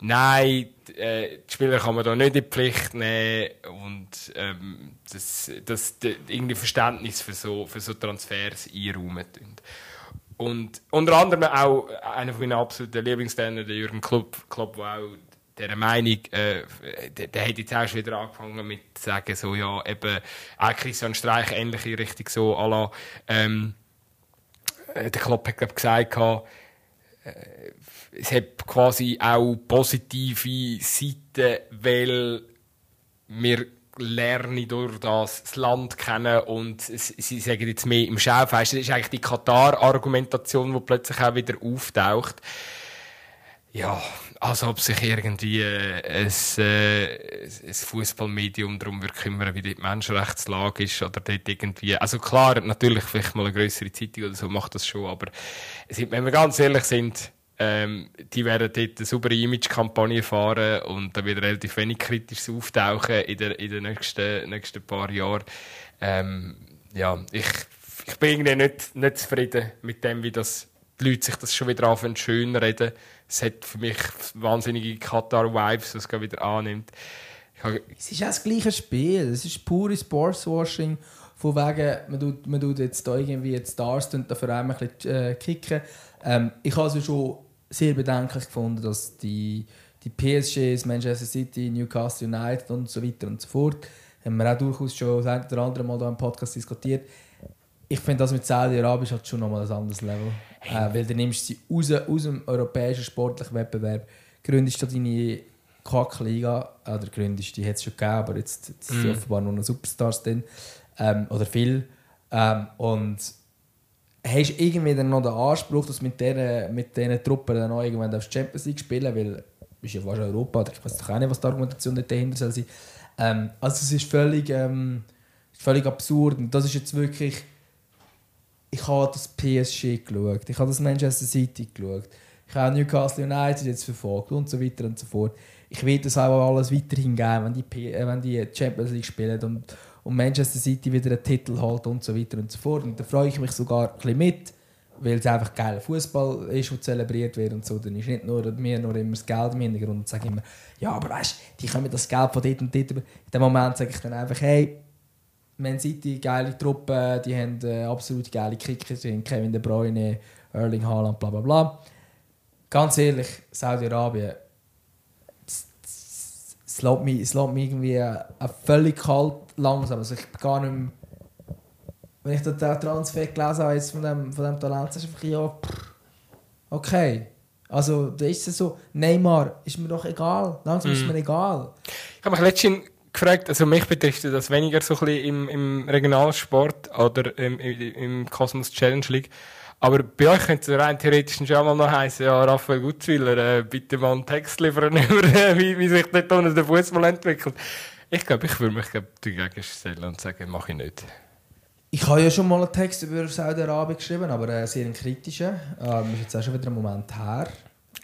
nein, äh, die Spieler kann man da nicht in die Pflicht nehmen und ähm, das, das, das irgendwie Verständnis für so, für so Transfers einräumen. Und unter anderem auch einer von meinen absoluten Lieblingstrainer, der Jürgen Klopp, Klopp der auch dieser Meinung, äh, der, der hat jetzt auch schon wieder angefangen mit zu sagen, so, ja, eben, auch Christian Streich ähnliche Richtung so, à la, ähm, der Klopp hat, glaube gesagt, äh, es hat quasi auch positive Seiten, weil wir lernen durch das, das Land kennen und sie sagen jetzt mehr im Schaufenster. Das ist eigentlich die Katar-Argumentation, die plötzlich auch wieder auftaucht. Ja, als ob sich irgendwie äh, ein, äh, ein Fußballmedium darum wird kümmern, wie die Menschenrechtslage ist oder dort irgendwie. Also klar, natürlich vielleicht mal eine größere Zeitung oder so macht das schon, aber wenn wir ganz ehrlich sind, ähm, die werden dort eine saubere Image-Kampagne fahren und da wird relativ wenig kritisch auftauchen in den, in den nächsten, nächsten paar Jahren. Ähm, ja, ich, ich bin irgendwie nicht, nicht zufrieden mit dem, wie das, die Leute sich das schon wieder anfangen schön reden. Es hat für mich wahnsinnige Katar-Vibes, was es wieder annimmt. Es ist auch das gleiche Spiel. Es ist pure Sportswashing. Von wegen, man tut, man tut jetzt da irgendwie die Stars dafür einmal ein bisschen äh, kicken. Ähm, ich habe also schon sehr bedenklich gefunden, dass die, die PSGs, Manchester City, Newcastle United und so weiter und so fort, haben wir auch durchaus schon das eine oder andere Mal hier im Podcast diskutiert. Ich finde das mit Saudi-Arabien halt schon nochmal ein anderes Level. Äh, weil du nimmst sie raus, aus dem europäischen sportlichen Wettbewerb, gründest du deine Kackliga, oder gründest, die hat es schon gegeben, aber jetzt, jetzt mm. sind offenbar nur noch Superstars drin, ähm, oder viel. Ähm, und hast du irgendwie dann noch den Anspruch, dass mit diesen mit Truppen dann auch irgendwann auf Champions League spielen weil ist ja fast Europa, ich weiß doch auch nicht, was die Argumentation dahinter soll sein. Ähm, also es ist völlig, ähm, völlig absurd und das ist jetzt wirklich ich habe das PSG geschaut, ich habe das Manchester City geschaut, ich habe Newcastle United jetzt verfolgt und so weiter und so fort. Ich will das auch alles weiterhin geben, wenn die, äh, wenn die Champions League spielen und und Manchester City wieder einen Titel holt und so weiter und so fort. Und da freue ich mich sogar ein bisschen mit, weil es einfach geiler Fußball ist, der zelebriert wird und so. Dann ist nicht nur mir nur immer das Geld im Hintergrund und sage immer, ja, aber weißt du, die kommen das Geld von dort und dort. In dem Moment sage ich dann einfach, hey, Man City, geile Truppe, die haben äh, absolut geile Kicker, die haben Kevin De Bruyne, Erling Haaland, bla bla bla. Ganz ehrlich, Saudi-Arabien, es lässt mich, es lässt mich irgendwie äh, völlig kalt langsam. Also ich gar nicht mehr, wenn ich den Transfer gelesen habe jetzt von dem, von dem Talent, ist einfach, ja, pff, okay. Also da ist es so, Neymar ist mir doch egal, langsam mm. ist mhm. mir egal. Ich habe mich letztens gefragt, also mich betrifft das weniger so ein bisschen im, im Regionalsport oder im, im, Cosmos Challenge League. Aber bei euch könnte es rein theoretisch schon mal noch heißen, ja, Raphael Gutzwiller, äh, bitte mal einen Text liefern [LAUGHS] über, äh, wie, wie sich dort unten der Fußball entwickelt. Ich glaube, ich würde mich glaub, dagegen stellen und sagen, mache ich nicht. Ich habe ja schon mal einen Text über Saudi-Arabien geschrieben, aber äh, sehr einen kritischen. Ähm, ist jetzt auch schon wieder ein Moment her.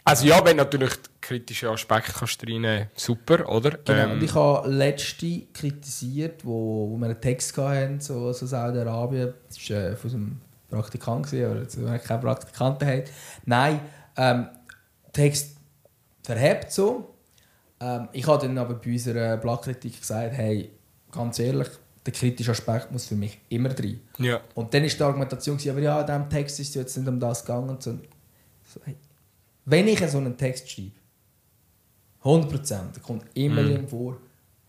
Also ja, wenn natürlich kritische Aspekte kannst reinnehmen, super, oder? Genau, ähm, und ich habe letzte kritisiert, wo, wo wir einen Text hatten, so, so Saudi-Arabien, das ist äh, von einem Praktikant gewesen, oder jetzt, wenn ich keine Praktikanten habe. Nein, ähm, Text verhebt so. Ähm, ich habe dann aber bei unserer Blattkritik gesagt, hey, ganz ehrlich, der kritische Aspekt muss für mich immer drin. Ja. Und dann ist die Argumentation, aber ja, in diesem Text ist es jetzt nicht um das gegangen. So, so, hey, wenn ich so einen Text schreibe, 100%, kommt immer mm. vor,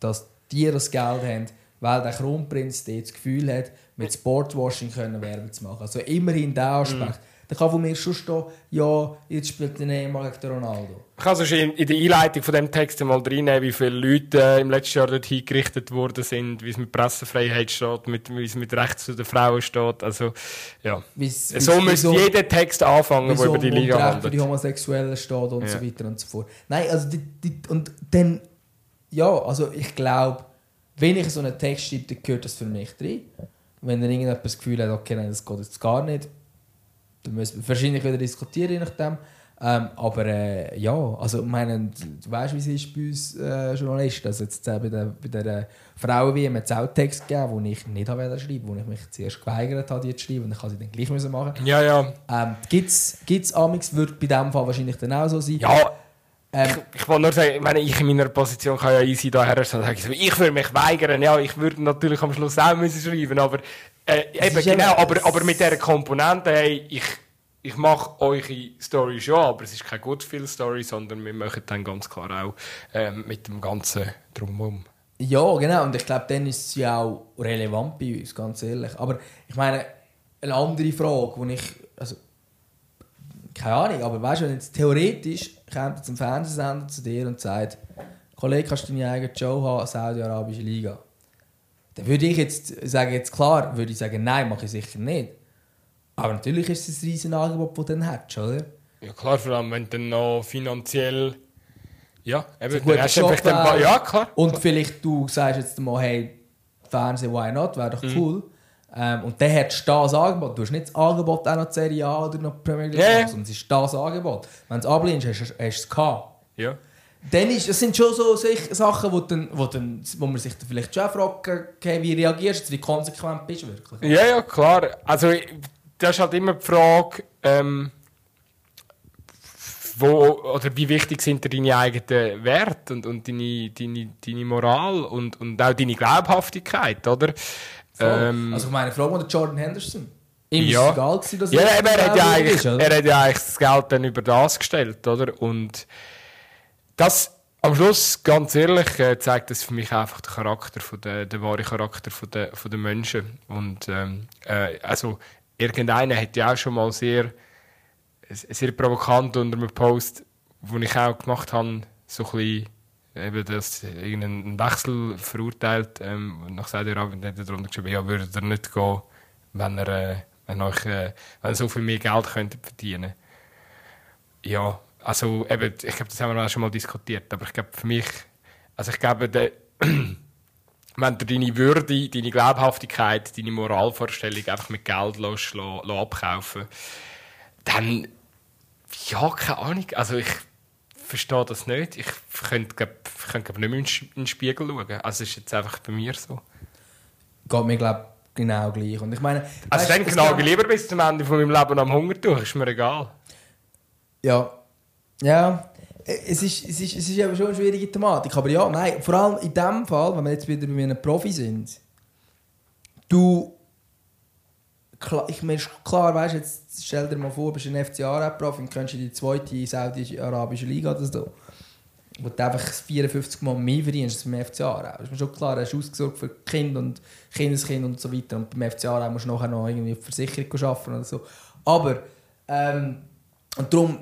dass die das Geld haben, weil der Kronprinz das Gefühl hat, mit Sportwashing können Werbung zu machen. Also immerhin der Aspekt. Mm. Dann kann von mir schon stehen, ja, jetzt spielt der Neymar gegen Ronaldo. Ich kann sonst in, in der Einleitung von dem Text mal reinnehmen, wie viele Leute äh, im letzten Jahr dort hingerichtet worden sind, wie es mit Pressefreiheit steht, mit, wie es mit Rechts der Frauen steht. Also, ja. Wie's, so müsste jeder Text anfangen, der über die Liga handelt. für die Homosexuellen steht und ja. so weiter und so fort. Nein, also die, die, und dann, ja, also ich glaube, wenn ich so einen Text schreibe, dann gehört das für mich drin. Wenn dann irgendjemand das Gefühl hat, okay, nein, das geht jetzt gar nicht, dann müssen wir wahrscheinlich wieder diskutieren, je nachdem. Ähm, aber äh, ja, also ich meine, du weißt, wie es ist bei uns äh, Journalisten. Also jetzt, äh, bei der, bei der äh, Frauen wie es auch Text gegeben, den ich nicht habe schreiben wo ich mich zuerst geweigert habe, die zu schreiben. Und ich kann sie dann gleich müssen machen. Ja, ja. Ähm, Gibt es Amix, wird bei diesem Fall wahrscheinlich dann auch so sein. Ja, ähm, ich, ich wollte nur sagen, ich, meine, ich in meiner Position kann ja easy daher sagen, ich würde mich weigern, ja, ich würde natürlich am Schluss auch müssen schreiben, aber äh, eben, genau, aber, aber mit dieser Komponente, hey, ich ich mache eure Story schon, aber es ist keine Goodfield-Story, sondern wir machen dann ganz klar auch ähm, mit dem Ganzen drumherum. Ja, genau. Und ich glaube, dann ist es ja auch relevant bei uns, ganz ehrlich. Aber ich meine, eine andere Frage, wo ich. Also, keine Ahnung, aber weißt du, wenn jetzt theoretisch kommt jetzt ein Fernsehsender zu dir und sagt, Kollege, kannst du deine eigene Show haben, Saudi-Arabische Liga? Dann würde ich jetzt sagen, jetzt klar, würde ich sagen, nein, mache ich sicher nicht. Aber natürlich ist es ein riesen Angebot, das du dann hättest, oder? Ja klar, vor allem wenn du dann noch finanziell... Ja, eben, dann hast du einfach dann... Ja, klar. Und klar. vielleicht du sagst jetzt mal, hey, Fernsehen, why not, wäre doch mhm. cool. Ähm, und dann hättest du das Angebot. Du hast nicht das Angebot auch noch die Serie A oder noch Premier League, yeah. sondern es ist das Angebot. Wenn du es ablehnst, hast du es gehabt. Ja. Dann ist, das sind schon so Sachen, wo, dann, wo, dann, wo man sich dann vielleicht schon fragt, okay, wie reagierst du, wie konsequent bist du wirklich? Ja, ja, klar. Also das ist halt immer die Frage, ähm, wo, oder wie wichtig sind dir deine eigenen Werte und, und deine, deine, deine Moral und, und auch deine Glaubhaftigkeit, oder? Ähm, also meine Frage an Jordan Henderson. Ihm ja. egal gewesen, dass ja, er, er, hat ja eigentlich, ist, er hat ja eigentlich das Geld dann über das gestellt, oder? Und das am Schluss, ganz ehrlich, äh, zeigt das für mich einfach den Charakter, von der, den wahren Charakter von der, von der Menschen. Und ähm, äh, also irgendeiner hat ja auch schon mal sehr, sehr provokant unter einem Post, den ich auch gemacht habe, so ein bisschen, eben, dass irgendeinen Wechsel verurteilt, ähm, nach Saudi-Arabien hat er darunter geschrieben, ja, würde er nicht gehen, wenn er, äh, wenn euch, äh, wenn so viel mehr Geld könnte verdienen. Ja, also eben, ich glaube, das haben wir auch schon mal diskutiert, aber ich glaube für mich, also ich glaube, der [CLEARS THROAT] wenn du deine Würde, deine Glaubhaftigkeit, deine Moralvorstellung einfach mit Geld lässt, lässt, abkaufen dann, ja, keine Ahnung. Also ich verstehe das nicht. Ich könnte, glaub, ich könnte nicht mehr in den Spiegel schauen. Also es ist jetzt einfach bei mir so. Geht mir, glaube genau gleich. Und ich meine, also weißt, ich denke, lieber bis zum Ende von meinem Leben am Hunger durch, ist mir egal. Ja. Ja. Es ist, es, ist, es ist aber schon eine schwierige Thematik. Aber ja, nein, vor allem in dem Fall, wenn wir jetzt wieder bei einem Profi sind, du. Ich meine, klar, weißt jetzt stell dir mal vor, du bist ein FCA-Profi und könntest in die zweite saudi-arabische Liga oder so. Wo du einfach 54 Mal mehr verdienst als beim FCA. Ist mir schon klar, du hast ausgesorgt für Kind und Kindeskind und so weiter. Und beim FCA musst du nachher noch irgendwie Versicherung arbeiten oder so. Aber. Ähm, und darum,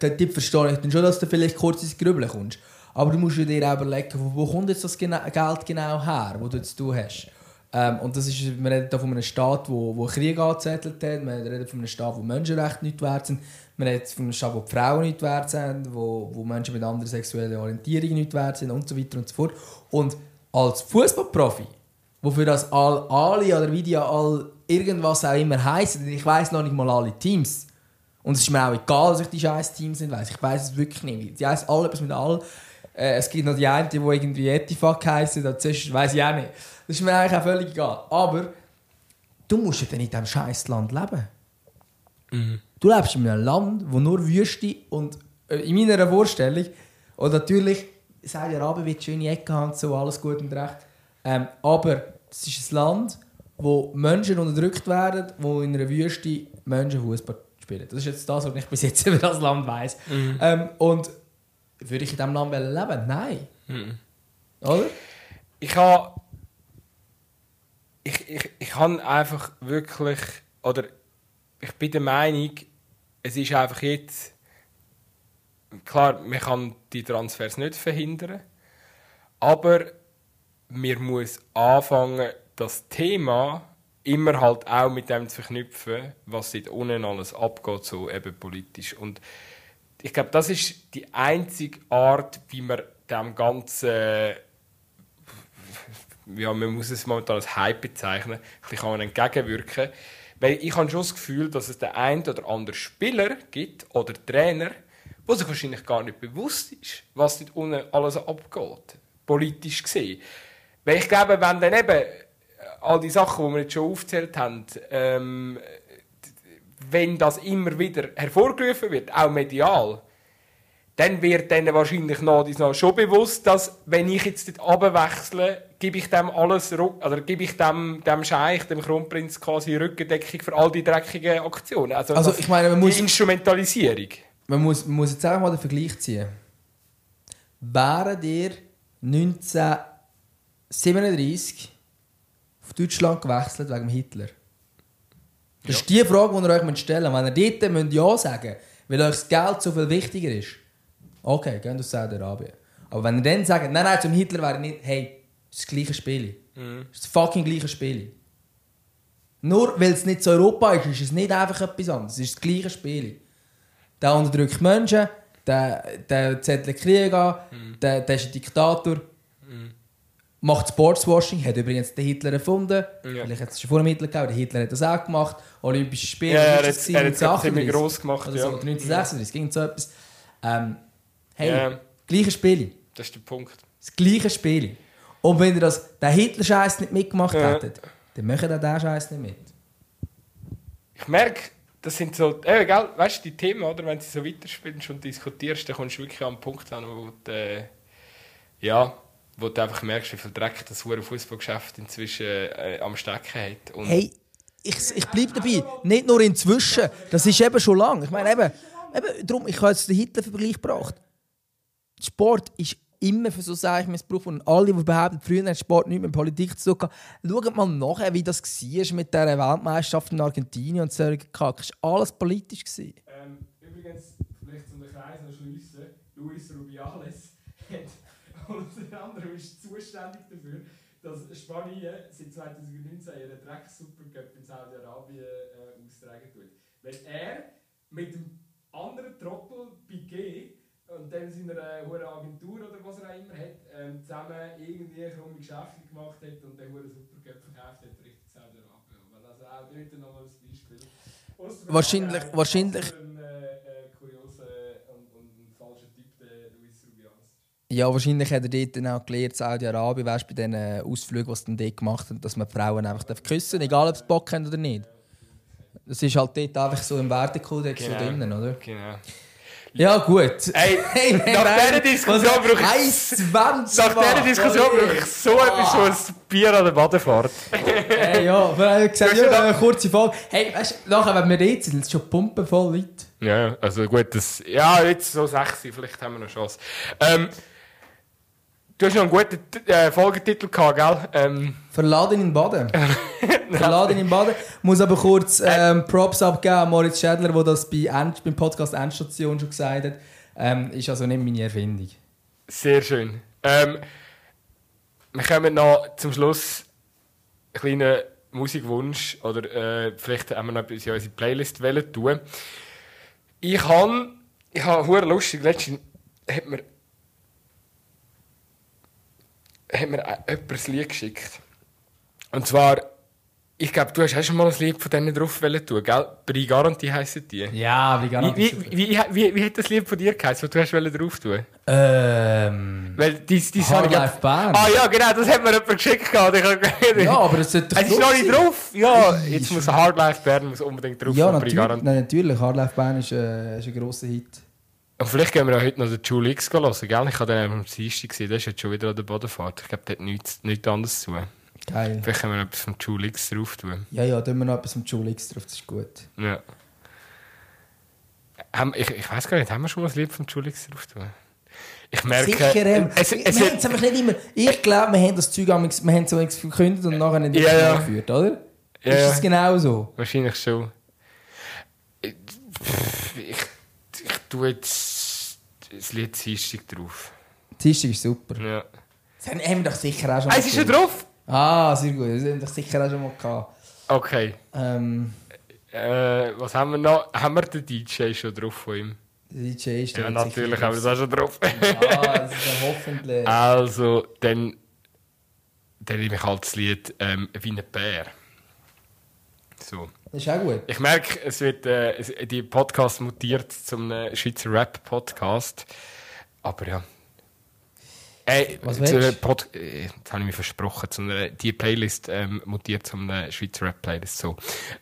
den Tipp verstehe ich dann schon, dass du vielleicht kurz ins Grübeln kommst. Aber du musst dir auch überlegen, wo, kommt jetzt das Geld genau her, wo du jetzt hast. Ähm, und das ist, wir reden hier von einem Staat, wo, wo Krieg angezettelt hat, wir reden von einem Staat, wo Menschenrechte nicht wert sind, wir reden von einem Staat, wo Frauen nicht wert sind, wo, wo Menschen mit anderer sexueller Orientierung nicht wert sind und so weiter und so fort. Und als Fußballprofi, wofür das all, alle oder wie die all irgendwas auch immer heißen, ich weiß noch nicht mal alle Teams, und es ist mir auch egal, dass ich die scheiß Teams sind weiss. Ich weiß es wirklich nicht. Die heißen alle etwas mit all. Äh, es gibt noch die einen, die irgendwie Etifak heißen, das weiß ich auch nicht. Das ist mir eigentlich auch völlig egal. Aber du musst ja dann in diesem scheiß Land leben. Mhm. Du lebst in einem Land, wo nur Wüste und äh, in meiner Vorstellung, und natürlich, Saudi-Arabien wird schöne Ecke haben, so alles gut und recht. Ähm, aber es ist ein Land, wo Menschen unterdrückt werden, wo in einer Wüste Menschen Fußball spielen. Das ist jetzt das, was ich bis jetzt [LAUGHS] über das Land weiß. Mhm. Ähm, und würde ich in diesem Land leben? Nein. Mhm. Oder? Ich habe. Ich, ich, ich habe einfach wirklich. Oder ich bin der Meinung, es ist einfach jetzt, klar, man kann die Transfers nicht verhindern, aber man muss anfangen, das Thema immer halt auch mit dem zu verknüpfen, was dort unten alles abgeht, so eben politisch. Und ich glaube, das ist die einzige Art, wie man dem Ganzen, ja, man muss es momentan als Hype bezeichnen, ein bisschen entgegenwirken Weil ich habe schon das Gefühl, dass es den einen oder anderen Spieler gibt oder Trainer, wo sich wahrscheinlich gar nicht bewusst ist, was dort unten alles abgeht, politisch gesehen. Weil ich glaube, wenn dann eben all die Sachen, die wir jetzt schon aufgezählt haben, ähm, wenn das immer wieder hervorgerufen wird, auch medial, dann wird dann wahrscheinlich noch, noch schon bewusst, dass wenn ich jetzt dort abwechsle, gebe ich dem alles, oder gebe ich dem, dem Scheich, dem Kronprinz quasi Rückendeckung für all die dreckigen Aktionen. Also, also ich meine, man muss, die Instrumentalisierung. Man muss, man muss jetzt einfach mal den Vergleich ziehen. Wären dir 1937 auf Deutschland gewechselt wegen Hitler? Das ist die Frage, die ihr euch stellen müsst. Wenn ihr dort müsst Ja sagen weil euch das Geld so viel wichtiger ist, okay, geht aus Saudi-Arabien. Aber wenn ihr dann sagt, nein, nein, zum Hitler wäre nicht, hey, das ist das gleiche Spiel. Mhm. Das ist das fucking gleiche Spiel. Nur weil es nicht so Europa ist, ist es nicht einfach etwas anderes. Es ist das gleiche Spiel. Der unterdrückt Menschen, der, der zettelt Krieg an, mhm. der, der ist ein Diktator macht Sportswashing, hat übrigens den Hitler erfunden. Ja. Vielleicht hat es schon vor dem Hitler gegeben, der Hitler hat das auch gemacht. Olympische Spiele, ja, er hat, er hat ziemlich gross gemacht. Oder so, ja. 1936, ging so etwas. Ähm, hey, ja. gleiche Spiele. Das ist der Punkt. Das gleiche Spiel. Und wenn ihr das, den Hitler-Scheiß nicht mitgemacht ja. hättet, dann möchtet ihr den Scheiß nicht mit. Ich merke, das sind so, äh, gell, weißt du, die Themen, oder? Wenn du so weiterspielst und diskutierst, dann kommst du wirklich an den Punkt an, wo du, äh, ja, wo du einfach merkst, wie viel Dreck das Fußballgeschäft inzwischen äh, am Stecken hat. Und hey, ich, ich bleibe dabei. Nicht nur inzwischen. Das ist eben schon lang. Ich meine, eben, eben darum, ich habe jetzt den Hitler-Vergleich gebracht. Sport ist immer für so sage ich Missbrauch und alle, die behaupten, früher hat Sport nichts mit Politik zu tun schaut mal nachher, wie das war mit der Weltmeisterschaft in Argentinien und solchen Kack. Es war alles politisch. Ähm, übrigens, vielleicht zum Kreis noch schliessen, Luis Rubiales [LAUGHS] hat unter anderem ist zuständig dafür, dass Spanien seit 2019 ihren Dreck-Supercup in Saudi-Arabien äh, austragen tut. Weil er mit dem anderen Trottel Piquet und dann seiner äh, Agentur oder was er auch immer hat, ähm, zusammen irgendwie krumme Geschäfte gemacht hat und den Supercup verkauft hat Richtung Saudi-Arabien. Also auch dort nochmal ein Beispiel. Wahrscheinlich, wahrscheinlich, Ja, wahrscheinlich hat er dort dann auch gelernt, Saudi-Arabien, weißt bei diesen Ausflügen, die sie dann dort gemacht haben, dass man die Frauen einfach küssen darf, egal ob sie Bock haben oder nicht. Das ist halt dort einfach so im Wertekodex genau. so drinnen, oder? Genau. Ja, gut. Hey, [LAUGHS] hey nach dieser Diskussion brauche ich. [LAUGHS] Nach dieser Diskussion brauche ich so oh. etwas so ein Bier an der Badefahrt. [LAUGHS] hey, ja, aber ich gesagt, ja, eine kurze Folge. Hey, weißt du, nachher, wenn wir jetzt sind, ist schon Pumpen voll Leute. Ja, also gut, das. Ja, jetzt so sechs, vielleicht haben wir noch Chance. Ähm, Du hast noch einen guten äh, Folgetitel gehabt, gell? Ähm. Verladen in Baden. [LAUGHS] Verladen in Baden. Muss aber kurz ähm, Props abgeben an Moritz Schädler, der das bei End, beim Podcast Endstation schon gesagt hat. Ähm, ist also nicht meine Erfindung. Sehr schön. Ähm, wir kommen noch zum Schluss einen kleinen Musikwunsch oder äh, vielleicht haben wir noch etwas in unsere Playlist tun. Ich habe, ich habe lustig, letztens hat mir hat mir jemand ein Lied geschickt. Und zwar, ich glaube, du hast auch schon mal ein Lied von denen drauf tun, gell? Brigaranti heissen die. Ja, Brigaranti. Wie, wie, wie, wie, wie hat das Lied von dir geheißen, was du hast drauf tun? Ähm. Weil dies, dies Hard Life Band. Ah ja, genau, das hat mir jemand geschickt. ja, aber es ist Es ist noch nicht drauf. Ja, jetzt muss Hard Life Band muss unbedingt drauf. Ja, natürlich, nein, natürlich. Hard Life Band ist, äh, ist ein grosser Hit. Und vielleicht gehen wir auch heute noch den Jule X hören, gell? Ich habe den am Dienstag gesehen, der ist jetzt schon wieder an der Bodenfahrt. Ich glaube, der hat nichts, nichts anderes zu tun. Geil. Vielleicht können wir noch etwas vom Jule X drauf tun. Ja, ja, tun wir noch etwas vom Jule X drauf, das ist gut. Ja. Ich, ich weiß gar nicht, haben wir schon mal ein Lied vom Jule X drauf tun? Ich merke... Sicher, ähm, es, es, es, es einfach nicht immer... Ich glaube, wir haben das Zeug wir haben es verkündet und nachher nicht ja, ja. geführt, oder? Ja, ist das genau so? Wahrscheinlich schon. Pff ich, ich tue jetzt das Lied Dienstag drauf. Dienstag ist super. Ja. Das haben wir doch sicher auch schon Ah, es ist schon drauf? Ah, sehr gut. Das haben wir doch sicher auch schon mal gehabt. Okay. Ähm, Äh, was haben wir noch? Haben wir den DJ schon drauf von ihm? der DJ ist Ja, natürlich haben wir das auch schon drauf. Ah, das ist ja hoffentlich. also, dann, dann nehme ich halt das Lied ähm, «Wie ein Bär». So. Das ist auch gut. Ich merke, es wird, äh, die Podcast mutiert zum Schweizer Rap-Podcast. Aber ja. Ey, Was zu Pod äh, jetzt habe ich mir versprochen, zu einer, die Playlist ähm, mutiert zum Schweizer Rap-Playlist. So.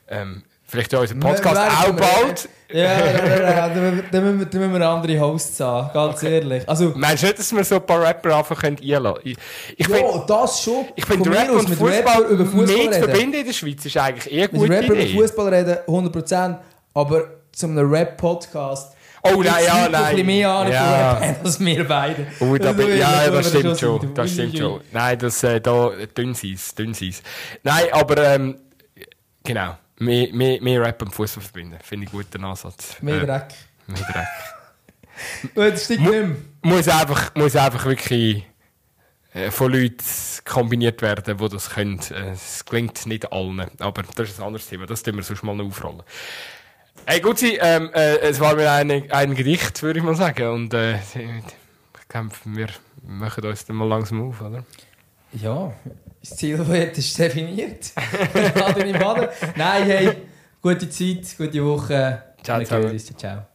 Ähm, vielleicht ja unser Podcast auch bald. Ja, dann müssen wir- dann müssen andere Hosts haben, ganz ehrlich. Also, Meinst du nicht, dass wir so ein paar Rapper einfach einladen können? Ich, finde, das schon. ich find, Von mir Rap und Fußball über Fußball reden. verbinden in der Schweiz ist eigentlich eher eine Mit Rapper über Idee. Fußball reden, 100%. Aber zu einem Rap-Podcast. Oh nein, ja, nein. ein bisschen mehr Ahnung Ja. Rap [LAUGHS] als wir beide. Oh, da bin, ja, da das stimmt schon. sein. Das stimmt schon. Nein, das, äh, da, dünn sie's, dünn. Nein, aber, ähm, genau. Mehr, mehr, mehr Rap und Fußball verbinden. Finde ich einen guten Ansatz. Mehr Äh, Dreck. mehr Dreck. Gut, [LAUGHS] das stimmt Mu- nicht mehr. Muss einfach, muss einfach wirklich äh, von Leuten kombiniert werden, die das können. Es klingt nicht allen, aber das ist ein anderes Thema. Das tun wir sonst mal noch aufrollen. Hey, gut, ähm, äh, es war mir ein, ein Gedicht, würde ich mal sagen. Und äh, ich glaube, wir machen uns dann mal langsam auf, oder? Ja, das Ziel ist definiert. [LAUGHS] Lade in Baden. Nein, hey, gute Zeit, gute Woche. Ciao zusammen. Ciao.